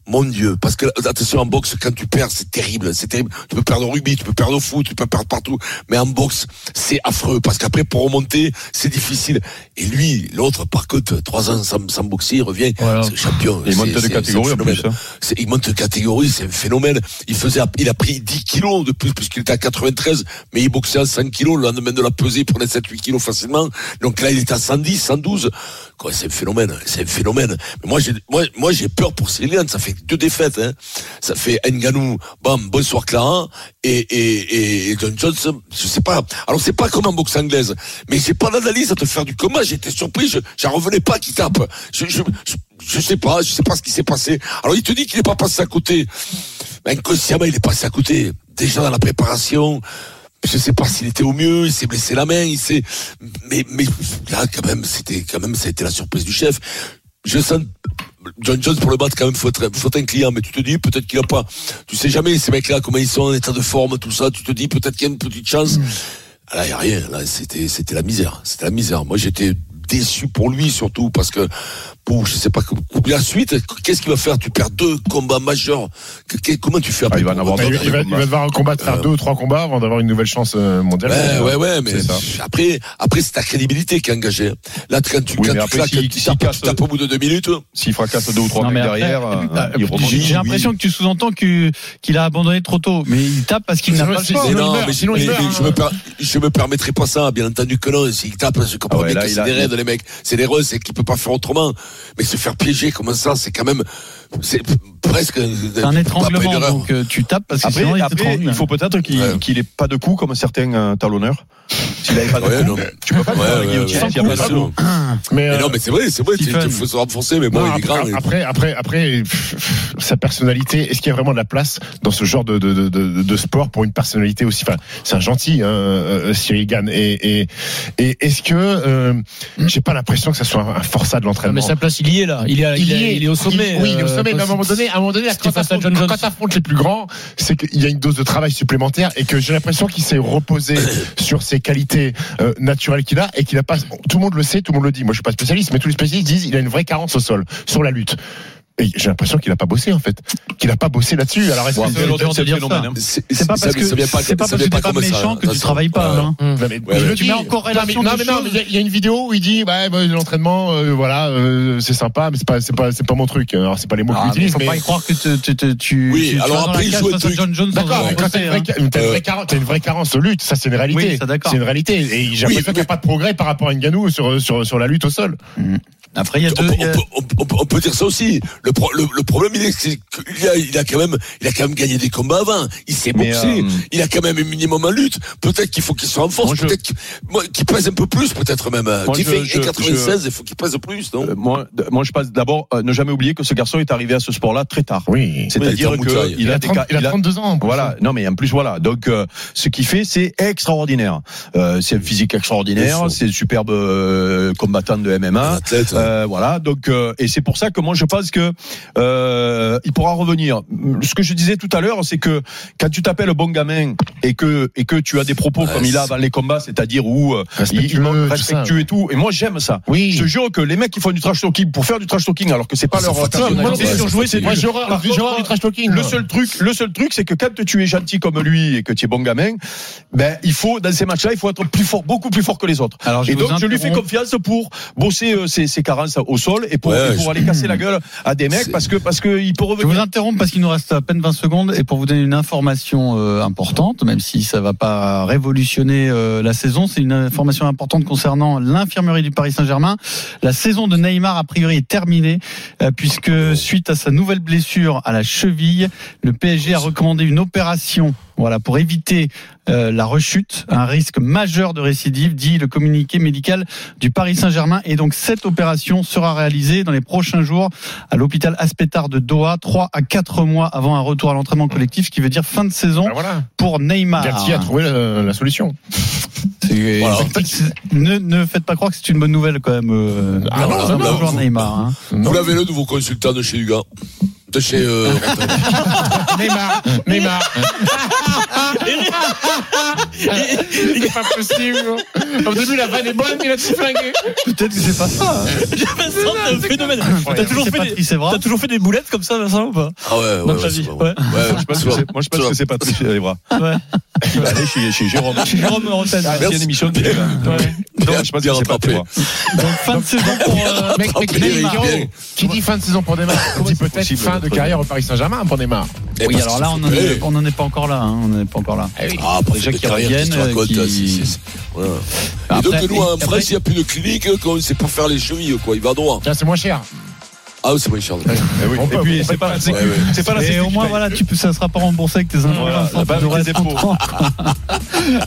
mon Dieu, parce que attention en boxe, quand tu perds, c'est terrible, c'est terrible. Tu peux perdre au rugby, tu peux perdre au foot, tu peux perdre partout, mais en boxe, c'est affreux parce qu'après pour remonter, c'est difficile. Et lui, l'autre, par contre, trois ans sans, sans boxer, il revient, Voilà. c'est champion. Il monte de catégorie c'est un en plus. phénomène. hein. Il monte de catégorie, c'est un phénomène. Il faisait, il a pris 10 kilos de plus puisqu'il était à 93, mais il boxait à 100 kilos. Le lendemain de la pesée, il prenait 7-8 kilos facilement. Donc là, il était à 110, 112. Quoi, c'est un phénomène, c'est un phénomène. Mais moi, j'ai, moi, moi, j'ai peur pour Cyril Ça fait deux défaites, hein. Ça fait Nganou, bam, bonsoir Clara, et, et, et John Jones, je sais pas. Alors, c'est pas comme en boxe anglaise, mais j'ai pas d'analyse à te faire du combat. J'étais surpris, je, j'en revenais pas qu'il tape. Je, je, je, sais pas, je sais pas ce qui s'est passé. Alors, il te dit qu'il n'est pas passé à côté. Inconsciemment, il est passé à côté. Déjà dans la préparation, je sais pas s'il était au mieux, il s'est blessé la main, il s'est, mais, mais là, quand même, c'était, quand même, ça a été la surprise du chef. Je sens, John Jones pour le battre, quand même, faut être, faut être un client, mais tu te dis, peut-être qu'il a pas, tu sais jamais, ces mecs-là, comment ils sont en état de forme, tout ça, tu te dis, peut-être qu'il y a une petite chance. Ah, Là, il y a rien, là, c'était, c'était la misère, c'était la misère. Moi, j'étais déçu pour lui, surtout, parce que, pour, je sais pas, la suite, qu'est-ce qu'il va faire? Tu perds deux combats majeurs. Que- que- comment tu fais Ah, après il va en avoir Il, revenir va- il va, il va devoir combattre, faire deux ou trois combats avant d'avoir une nouvelle chance euh, mondiale. Ouais, ouais, ouais, mais après, après c'est ta crédibilité qui est engagée. Là, quand tu, Oui, quand tu claques, tu s'il tapes, casse- tu tapes au bout de deux minutes. S'il fracasse deux ou trois Non, mais après, derrière, euh, euh, j'ai l'impression que tu sous-entends que- qu'il a abandonné trop tôt, mais il tape parce qu'il n'a pas le non, mais, sinon, je me permettrai pas ça, bien entendu que non. S'il tape, Ah c'est a- des raids, les mecs. C'est des raids, c'est qu'il peut pas faire autrement. Mais se faire piéger comme ça, c'est quand même, c'est presque. C'est un étranglement, donc euh, tu tapes parce que Après, sinon il après, il faut peut-être qu'il Ouais. qu'il ait pas de coup comme certains euh, talonneurs. S'il n'avait pas de Ouais, coup, non. tu peux pas le Ouais, faire ouais, ouais, pas coup. Mais, Mais euh, non, mais c'est vrai, c'est vrai, il faut se renforcer, mais bon, non, il est grand. après, il- après, après, pff, sa personnalité, est-ce qu'il y a vraiment de la place dans ce genre de, de, de, de, de sport pour une personnalité aussi Enfin, c'est un gentil, hein, euh, Cyril Gann. Et, et, et est-ce que euh, j'ai pas l'impression que ça soit un, forçat de Non, l'entraînement mais sa place, il y est là. Il est, il est, il est au sommet. il- oui, il est au mais à un moment donné, à un moment donné, quand t'affrontes- les plus grands, c'est qu'il y a une dose de travail supplémentaire et que j'ai l'impression qu'il s'est reposé sur ses qualités euh, naturelles qu'il a et qu'il a pas. Tout le monde le sait, tout le monde le dit. Moi, je suis pas spécialiste, mais tous les spécialistes disent il a une vraie carence au sol sur la lutte. Et j'ai l'impression qu'il a pas bossé en fait, qu'il a pas bossé là-dessus. Alors est-ce que c'est- dire ça. hein. C'est pas parce que c'est pas parce que t'es pas méchant que tu travailles pas. Hein. Tu mets en corrélation Non, deux mais, non, mais choses. il y a une vidéo où il dit ouais, bah, l'entraînement, euh, voilà, euh, c'est sympa, mais c'est pas, c'est pas, c'est pas mon truc. Alors c'est pas les mots Ah, qu'il mais utilise, faut mais pas y croire que tu, tu, tu, tu, Oui, alors après, il joue un truc. John Jones sans D'accord, avoir mais quand t'as une, hein. vraie, carence, t'as une vraie carence de lutte, ça c'est une réalité. Oui, ça, d'accord. c'est une réalité. Et j'ai l'impression qu'il n'y a pas de progrès par rapport à Nganou sur, sur, sur la lutte au sol. Après, il y a On deux. peut, il y a- on peut- on peut- on dire ça aussi. Le, pro- le, le problème, il est qu'il a, il a quand même, il a quand même gagné des combats avant. Il s'est boxé. euh, il a quand même un minimum en lutte. Peut-être qu'il faut qu'il se renforce. Moi, je- Peut-être qu'il moi, qu'il pèse un peu plus, peut-être même. Je- fait je- 96, il faut qu'il pèse plus, non? Euh, moi, moi, je passe d'abord, euh, ne jamais oublier que ce garçon est arrivé à ce sport-là très tard. Oui. C'est-à-dire Oui, qu'il Il, a, a des 30 ca- il a il a- 32 ans. Voilà, non mais en plus voilà, donc euh, ce qu'il fait c'est extraordinaire. Euh, c'est un physique extraordinaire, c'est un superbe euh, combattant de Un MMA. athlète. Euh, voilà, donc euh, et c'est pour ça que moi je pense que euh, il pourra revenir. Ce que je disais tout à l'heure, c'est que quand tu t'appelles bon gamin et que et que tu as des propos Ouais, comme il a avant les combats, c'est-à-dire où il, il Respectueux, manque- tout respectueux et tout. Et moi j'aime ça. Oui. Je te jure que les mecs qui font du trash talking pour faire du trash talking alors que c'est pas leur c'est. Moi, horreur du trash talking. le seul truc, le seul truc, c'est que quand tu es gentil comme lui et que tu es bon gamin, ben il faut dans ces matchs-là, il faut être plus fort, beaucoup plus fort que les autres. Alors, et donc je lui fais confiance pour bosser ses, au sol et pour, Ouais, et pour je- aller casser la gueule à des mecs parce que parce que il peut Je vous revenir. interromps parce qu'il nous reste à peine 20 secondes et pour vous donner une information euh, importante, même si ça va pas révolutionner euh, la saison, c'est une information importante concernant l'infirmerie du Paris Saint-Germain. La saison de Neymar a priori est terminée euh, puisque suite à sa nouvelle blessure à la cheville, le PSG a recommandé une opération voilà, pour éviter euh, la rechute, un risque majeur de récidive, dit le communiqué médical du Paris Saint-Germain. Et donc cette opération sera réalisée dans les prochains jours à l'hôpital Aspetar de Doha, 3 à 4 mois avant un retour à l'entraînement collectif, ce qui veut dire fin de saison Ben voilà. pour Neymar. Galtier a trouvé la, la solution. C'est- Voilà. ne, ne faites pas croire que c'est une bonne nouvelle quand même. Euh, Ah non, non, non, Neymar. hein. Vous l'avez le nouveau consultant de chez Hugo. De chez. Euh, Neymar, Neymar. C'est pas possible. Au début, la vanne est bonne, il a tout flingué. Peut-être que c'est pas ça. Vincent, t'es un phénomène. T'as toujours, fait des- t'as toujours fait des boulettes comme ça, Vincent, ou pas ah ouais, ouais, Dans ouais, ta vie, pas ouais. Ouais, Moi je pense que c'est, moi, je pense que c'est Patrice Evra. Ouais. Il va aller chez, chez Jérôme. Chez Jérôme Rotten. Ah, une émission de Bien, Donc je pense que c'est. Evra. Donc fin de saison pour euh, Mec, qui dit fin de saison pour Neymar, dit peut-être possible fin de carrière au Paris Saint-Germain pour Neymar. Eh, Oui, parce alors là, on n'en est, on n'en est pas encore là. hein, on n'en est pas encore là. Ah, après, Déjà des qu'ils reviennent, c'est- c'est- c'est- et donc, nous, en après- France, il n'y a plus de clinique, ne sait pas faire les chevilles, quoi. Il va droit. Tiens, c'est moins cher. Ah, oui, c'est pas cher. Eh Et puis c'est pas c'est pas la Et au moins, voilà, tu peux, ça sera pas remboursé avec tes impôts.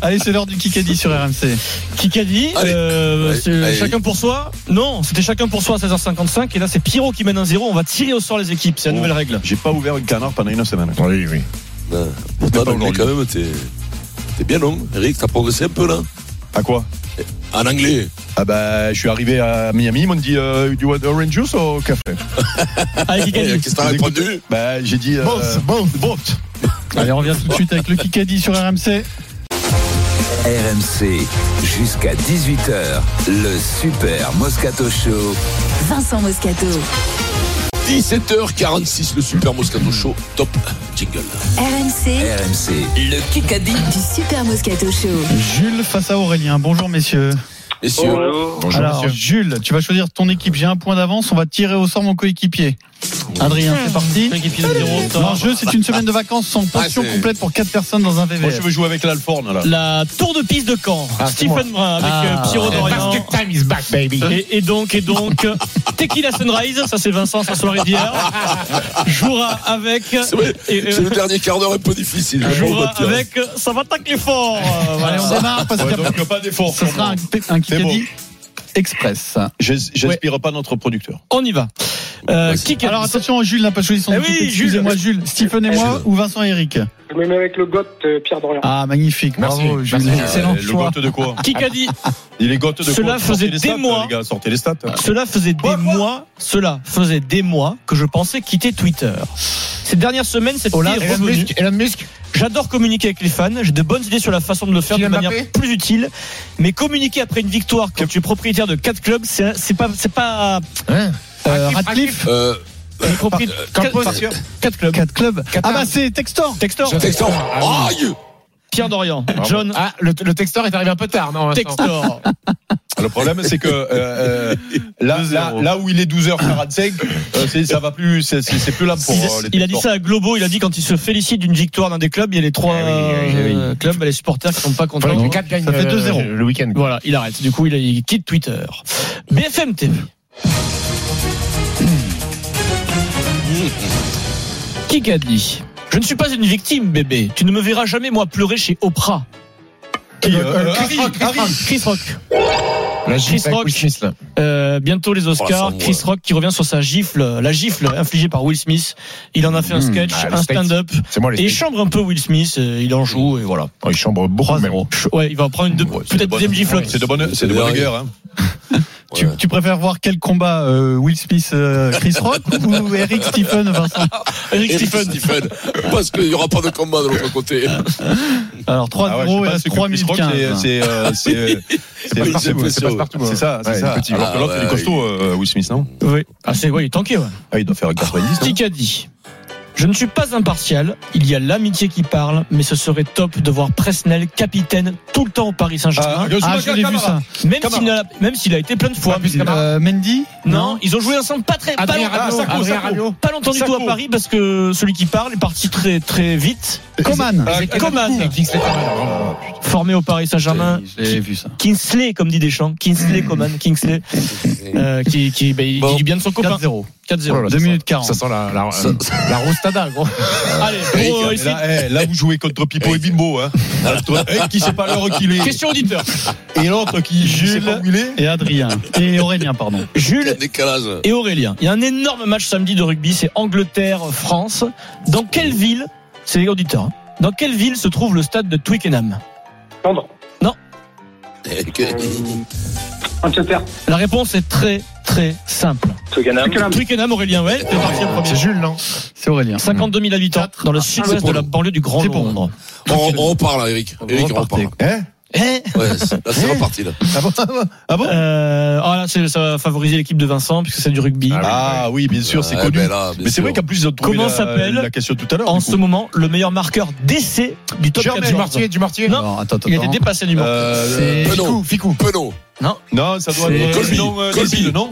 Allez, c'est l'heure du Kikadi sur RMC. Kikadi, euh, chacun pour soi. Non, c'était chacun pour soi à 16h55. Et là, c'est Pierrot qui mène un 0 On va tirer au sort les équipes. C'est la nouvelle règle. J'ai pas ouvert un canard pendant une semaine. Oui, oui. Pourtant, en anglais, aujourd'hui. quand même, t'es t'es bien long. Eric, t'as progressé un peu, là À quoi? En anglais. Ah bah je suis arrivé à Miami, ils m'ont dit euh, du want orange juice ou café? Allez, Eh, Kikadi. Qu'est-ce que t'as répondu? Bah j'ai dit euh, Both, both. both. Allez, on revient tout de suite avec le Kikadi sur RMC. RMC, jusqu'à 18h, le Super Moscato Show. Vincent Moscato. 17h46, le Super Moscato Show. Top jingle. RMC RMC, le Kikadi. du Super Moscato Show. Jules face à Aurélien. Bonjour, messieurs. Messieurs, Bonjour, Alors, monsieur. Jules, tu vas choisir ton équipe. J'ai un point d'avance. On va tirer au sort mon coéquipier. Adrien, c'est parti. L'enjeu, c'est une semaine de vacances sans pension c'est- complète pour 4 personnes dans un Moi, VVF. je veux jouer avec l'Alforne, là. La tour de piste de Caen. Ah, Stephen Brun avec Ah. euh, Pierrot Dorian. Basket time is back, baby. Et, et donc, et donc, Tequila Sunrise, ça c'est Vincent Sassoir d'hier, jouera avec, C'est euh, c'est le dernier quart d'heure un peu difficile. jouera avec, euh, ça va tacler fort. Euh, Allez, on démarre parce Ouais, que donc, pas d'effort. ce sera un, un Kikadi express. J'inspire pas notre producteur. On y va. Euh, qui Alors attention, Jules n'a pas choisi son Eh équipe. oui, Excusez-moi, Jules. Stephen et moi ou Vincent et Eric Je me mets avec le GOT Pierre Dorian. Ah, magnifique. Merci. Bravo, Jules. Excellent Euh, Le choix. de quoi qui qu'a dit Il est gote de quoi Cela Sortez faisait les des stats, mois. Les gars, sortez les stats. Cela faisait des mois, cela faisait des mois que je pensais quitter Twitter. Ces dernières semaines, cette Olaf, idée est Elon. Musk, Elon Musk. J'adore communiquer avec les fans. J'ai de bonnes idées sur la façon de le faire de manière plus utile. Mais communiquer après une victoire quand tu es propriétaire de quatre clubs, c'est pas, c'est pas. Hein Euh, Radcliffe, Euh, les propri- Campos. quatre, quatre clubs. 4 clubs. Qatar. Ah bah c'est Textor. Textor. Ah oui. Aïe Pierre Dorian, John Ah, le, le texteur est arrivé un peu tard, non Textor. Le problème, c'est que euh, euh, là, là, là où il est 12h45, euh, c'est- ça va plus, c'est plus là pour Il, euh, les il a dit ça à Globo. Il a dit quand il se félicite d'une victoire d'un des clubs, il y a les trois Eh oui, eh oui, euh, clubs, les supporters qui sont pas contents. Gagnent Ça fait euh, 2-0. le week-end. Voilà, il arrête. Du coup, il, il quitte Twitter. BFM TV. Qui a dit Je ne suis pas une victime, bébé. Tu ne me verras jamais, moi, pleurer chez Oprah. Qui, euh, Euh, Harry, Chris Rock, Chris. Rock. Chris Rock. La Chris gifle avec Rock. Will Smith, là. Euh, bientôt les Oh, Oscars. Chris Rock qui revient sur sa gifle, la gifle infligée par Will Smith. Il en a fait un Mmh, sketch, ah, un stand-up. C'est moi les Et il chambre un peu Will Smith. euh, Il en joue et voilà. Oh, il chambre beaucoup même. Ouais, il va en prendre une deux, Ouais, peut-être de deuxième gifle. C'est de bonne, c'est de bonne guerre. Hein. Tu, tu préfères voir quel combat euh, Will Smith, euh, Chris Rock ou Eric Stephen, Vincent Eric Eric Stephen. Stephen. Parce qu'il n'y aura pas de combat de l'autre côté. Alors 3-0, Ah ouais, je sais il pas, reste c'est que 3 Chris minutes Rock, 15. c'est- c'est, c'est, c'est Oui, partout, c'est c'est possible. passe-partout, C'est ça, c'est ça. petit. Alors que l'autre, il est costaud, euh, Will Smith, non Oui. Ah, c'est, ouais, il est tanké, ouais. Ah, il doit faire 90. non Qui a dit Je ne suis pas impartial, il y a l'amitié qui parle, mais ce serait top de voir Presnel capitaine tout le temps au Paris Saint-Germain. Ah, Ah, je l'ai vu ça. même s'il a, même s'il a été plein de fois. Euh, Mendy non, ils ont joué ensemble pas très, pas, Adrien longtemps- Adrien Sacco. Radio. pas longtemps du tout à Paris parce que celui qui parle est parti très très vite. Coman. Ah, Coman, Kingsley Coman. formé au Paris Saint-Germain. Je l'ai vu ça. Kingsley, comme dit Deschamps. Kingsley Coman, Kingsley, euh, qui, qui, bah, il Bon. dit bien de son copain. 4-0. 4-0. Oh là, 2 ça minutes sent- 40. Ça sent la, la, la rostada, gros. Allez, euh, ici, là, eh, là, vous jouez contre Pipo et Bimbo. Hein. Eh, qui sait pas l'heure qu'il est. question auditeur. Et l'autre qui Jules. sait pas où il est. Et Adrien. Et Aurélien, pardon. Jules et Aurélien. Il y a un énorme match samedi de rugby, c'est Angleterre-France. Dans quelle ville, c'est les auditeurs, hein, dans quelle ville se trouve le stade de Twickenham? Londres. Manchester. La réponse est très très simple. Twickenham. Twickenham, Aurélien, ouais, t'es parti le premier. C'est Jules, non C'est Aurélien. 52 000 habitants dans le sud-ouest de la banlieue du Grand C'est pour Londres. On, on repart là, Eric. Eric, on repart. Repartez. Hein Eh Ouais, c'est- là, c'est reparti là. Ah bon Ah bon euh, ah là, ça va favoriser l'équipe de Vincent puisque c'est du rugby. Ah oui, bien sûr, c'est Ouais, connu. ben là, Mais c'est vrai qu'en plus, ils ont trouvé Comment la, s'appelle la question tout à l'heure. en ce moment, le meilleur marqueur d'essai du top Germain 14. Du Martier, du Martier. Non. Alors, attends, attends. Il a été dépassé du Euh, C'est- Penaud. Ficou, Ficou. Penaud. Non, ça doit être Colby. non, euh, Colby. Désile, non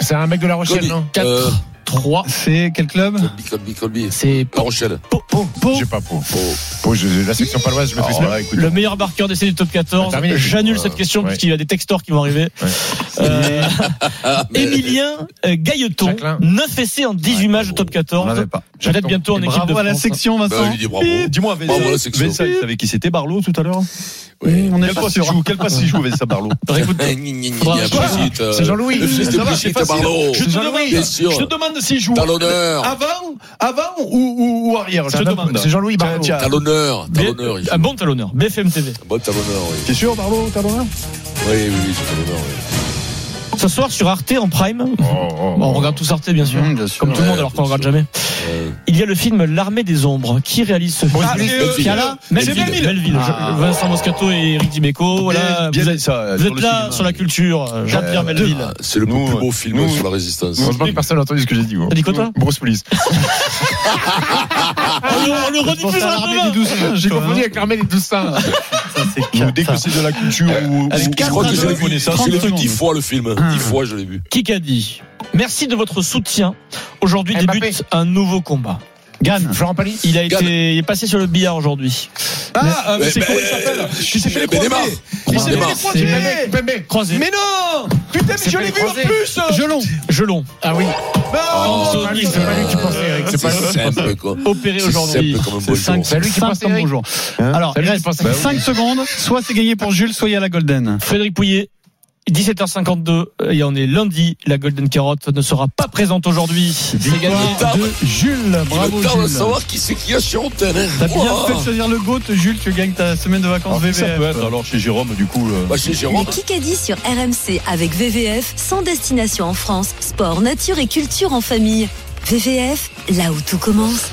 C'est un mec de La Rochelle, Colby. non 4, Euh, 3. C'est quel club Colby, Colby, Colby. C'est La Rochelle. Po- Po- Po- J'ai pas Pau. Pau, je- la section paloise, je me fais là, écoute, le meilleur marqueur d'essai du top 14. Terminé. J'annule Ouais. cette question Ouais. puisqu'il y a des textors qui vont arriver. Euh, Ah, mais- Emilien euh, Gailleton, Jacqueline. 9 essais en 18 matchs de top On 14. l'avait pas. Peut-être bientôt en équipe bravo de à la France. section, Bah, Vincent. Dis-moi, Bravo, la section. Vincent, il savait qui c'était Barlow tout à l'heure Oui, on est Quel pas sûr. joue Quel poste il joue, Vincent Barlow C'est Jean-Louis. Je te demande, Bien sûr. je te demande s'il joue Talonneur. avant, avant ou, ou, ou arrière. Je C'est te demande. c'est Jean-Louis Barlow. il joue. un bon talonneur. BFM TV. Un bon talonneur, oui. T'es sûr, Barlow, talonneur Oui, oui, oui, c'est talonneur, oui. Ce soir sur Arte en prime. Oh, oh, Bon, on oh. regarde tous Arte bien sûr. Mmh, bien sûr. Comme tout le Ouais, monde alors qu'on regarde jamais. Il y a le film L'armée des ombres. Qui réalise ce film Ah, euh, Melville. Melville. Melville. Ah. Je- Vincent Moscato et Eric Dimeco. Voilà. Bien- vous êtes, ça, vous sur êtes le là cinéma. sur la culture. Jean-Pierre Euh, Melville. Ah, C'est le plus beau film sur la résistance. Heureusement que personne n'a entendu ce que j'ai dit. T'as dit quoi, toi Bruce Willis. On le- rediffusera. J'ai confondu avec l'armée des douze saints. Dès que c'est de la culture ou, Allez, ou- Je crois que je l'ai vu, ça, je c'est le dix fois le film. Ah. Dix fois je l'ai vu. Dit Merci de votre soutien. Aujourd'hui débute un nouveau combat. Gann. Florent Pagny. Il a Gann. été, il est passé sur le billard aujourd'hui. Ah, euh, Mais- c'est mais- comment il s'appelle s'est fait les Mais. Il s'est fait les Neymar. croisés. Croisé. Mais non Putain, mais je l'ai vu en plus Gelon. Gelon. Ah oui. Non C'est pas lui, c'est pas lui qui pensait, Eric. C'est pas simple, quoi. Opéré aujourd'hui. comme C'est beau 5 jour. C'est lui qui pensait, Eric. bonjour. Alors, il reste pensait. 5 secondes. Soit c'est gagné pour Jules, soit il y a la Golden. Frédéric Pouillet. 17h52 et on est lundi. La Golden Carotte ne sera pas présente aujourd'hui. C'est gagné. De Jules. Bravo Jules. savoir qui c'est qui a chez Antenne. hein. T'as bien fait de choisir le GOAT, Jules. Tu gagnes ta semaine de vacances Alors, qui ça peut VVF. être alors chez Jérôme, du coup euh, Bah, chez Le Jérôme. Kikadi sur RMC avec VVF, sans destination en France, sport, nature et culture en famille? VVF, là où tout commence.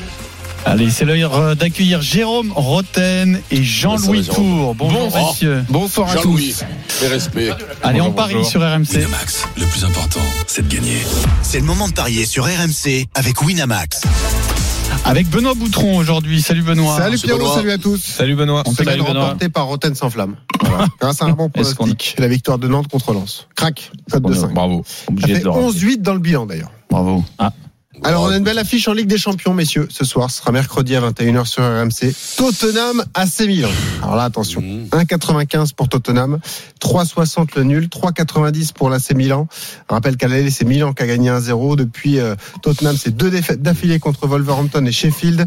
Allez, c'est l'heure d'accueillir Jérôme Roten et Jean-Louis. Tour. Bonjour Bon. messieurs. Bonsoir à Jean-Louis, tous. mes respects. Allez, on parie bonjour. sur RMC. Winamax, le plus important, c'est de gagner. C'est le moment de parier sur RMC avec Winamax. Avec Benoît Boutron aujourd'hui. Salut Benoît. Salut C'est Pierrot, Benoît. salut à tous. Salut Benoît. On gagne, Benoît. remportée par Roten sans flamme. Voilà. Grâce à un bon pronostic, la victoire de Nantes contre Lens. Crac, code de 5. Bravo. Ça fait de le 11-8 dans le bilan d'ailleurs. Bravo. Ah, Alors on a une belle affiche en Ligue des Champions, messieurs. Ce soir, ce sera mercredi à 21h sur RMC. Tottenham AC Milan. Alors là, attention. Mmh. 1,95 pour Tottenham, 3,60 le nul, 3,90 pour l'AC Milan. Rappelle qu'à l'aller, c'est Milan qui a gagné 1-0. Depuis euh, Tottenham, c'est deux défaites d'affilée contre Wolverhampton et Sheffield.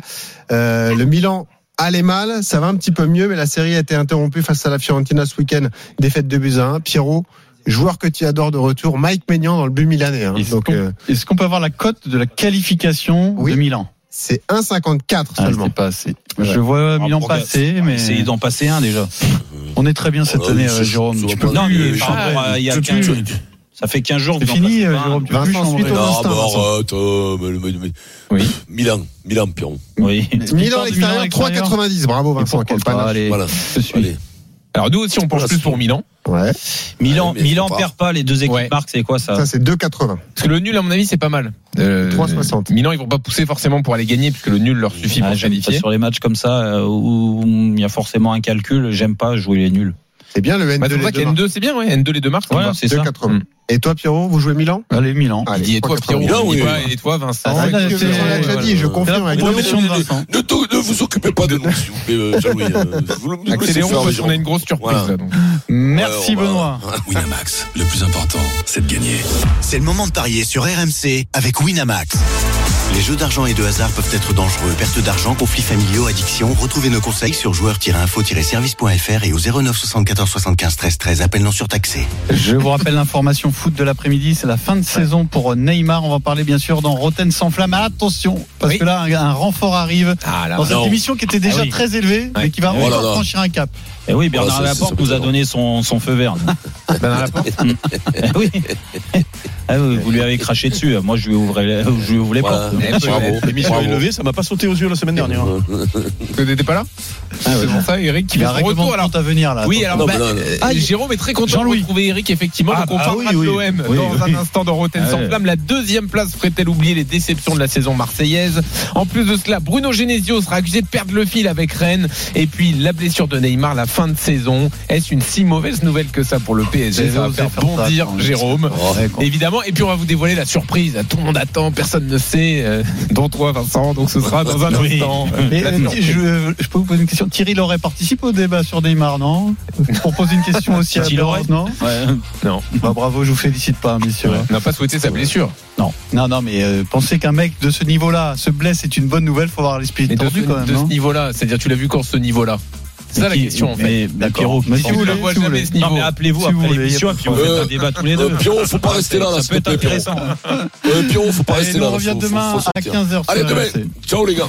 Euh, le Milan allait mal, ça va un petit peu mieux, mais la série a été interrompue face à la Fiorentina ce week-end. Défaite de buts à 1. Pierrot, joueur que tu adores de retour, Mike Maignan dans le but milanais. hein. Est-ce Donc qu'on euh, est-ce qu'on peut avoir la cote de la qualification Oui. de Milan? C'est 1,54 Ah, seulement. pas assez. Je vois Milan passer, mais Essayez d'en passer un déjà. on est très bien cette Ah, année, oui, euh, Jérôme. Non, plus mais par chambrer. rapport à il y a Tu peux 15 plus. Ça fait 15 jours. C'est fini, euh. Jérôme. Tu peux Vincent, suite au- Oui. Milan, Milan, Piron. Oui. Milan l'extérieur, Milan à l'extérieur. 3,90. Bravo Vincent, quel panache. Allez, Voilà. Je suis. Allez. Alors nous aussi, on penche plus pour Milan. Ouais, Milan, Ouais, mais Milan perd pas, les deux équipes Ouais. marquent, c'est quoi ça ça c'est 2,80. Parce que le nul, à mon avis, c'est pas mal. Euh, 3,60. Milan, ils vont pas pousser forcément pour aller gagner, puisque le nul leur suffit Ah, pour qualifier. sur les matchs comme ça euh, où il y a forcément un calcul. J'aime pas jouer les nuls. C'est bien le N2 Bah, c'est pour ça les deux qu'N2, c'est bien, ouais. N2, les deux marques. Voilà, c'est ça. 2,80. Mm. Et toi Pierrot, vous jouez Milan? Allez, Milan. Allez, Il dit, et toi, 3,80. Pierrot, Milan, oui. pas, et toi, Vincent. Ah, là, Vincent l'a déjà dit, je confirme avec de Vincent. Ne, te- ne vous occupez pas de nous, s'il vous plaît, euh, Jean-Louis. euh, Accélérons parce qu'on a une grosse surprise Voilà. là. donc. Merci on Benoît. Winamax, le plus important, c'est de gagner. C'est le moment de parier sur RMC avec Winamax. Les jeux d'argent et de hasard peuvent être dangereux. Perte d'argent, conflits familiaux, addiction. Retrouvez nos conseils sur joueurs-info-service.fr et au 09 74 75 13 13. Appel non surtaxé. Je vous rappelle l'information foot de l'après-midi, c'est la fin de saison pour Neymar. On va parler bien sûr dans Roten sans flamme. Attention, parce Oui. que là, un, un renfort arrive Ah là, dans cette émission qui était déjà Ah oui. très élevée, mais qui va Ouais. encore Oh là là. franchir un cap. Et oui, Bernard ça, Laporte nous a donné son, son feu vert. Bernard Laporte. Eh oui. Ah vous lui avez craché dessus. Moi, je lui ouvrais, les- je lui ouvre les Voilà. portes. Eh, Bravo. L'émission est levée, ça m'a pas sauté aux yeux la semaine dernière. Tu n'étais pas là C'est pour ça, Eric, qui Il y fait a un son règlement retour. Alors, à venir là. Oui, alors Non, bah, euh, Ah, Jérôme est très content de retrouver Eric, effectivement. Ah, donc on parlera oui, de oui. l'OM Oui, dans oui. un instant dans Rotten Ah sans flamme. La deuxième place ferait-elle oublier les déceptions de la saison marseillaise En plus de cela, Bruno Genesio sera accusé de perdre le fil avec Rennes. Et puis la blessure de Neymar, la fin de saison. Est-ce une si mauvaise nouvelle que ça pour le PSG Ça va faire bondir. Jérôme. Quand- Évidemment, et puis on va vous dévoiler la surprise. Tout le monde attend, personne ne sait, euh, dont toi Vincent. Donc ce sera dans un Oui. instant. Mais, euh, je, je peux vous poser une question. Thierry Loret participe au débat sur Neymar, non Pour poser une question aussi à Thierry Loret non Ouais. Non. Bah, Bravo, je vous félicite pas, messieurs. On n'a pas souhaité sa blessure. Non, non, non, mais euh, penser qu'un mec de ce niveau-là se blesse, c'est une bonne nouvelle. Faut avoir l'esprit ce, quand même. de ce niveau-là, c'est-à-dire tu l'as vu quand ce niveau-là? C'est ça la question en fait. Mais, Pierrot, si vous le vous jamais ce niveau. Non, mais appelez-vous après l'émission et puis on fait un débat tous les deux. Euh, Pierrot, faut pas rester là, Ça peut être intéressant. Euh, Pierrot, faut pas rester là. on revient demain à sortir. 15h. Allez, demain. Ciao les gars.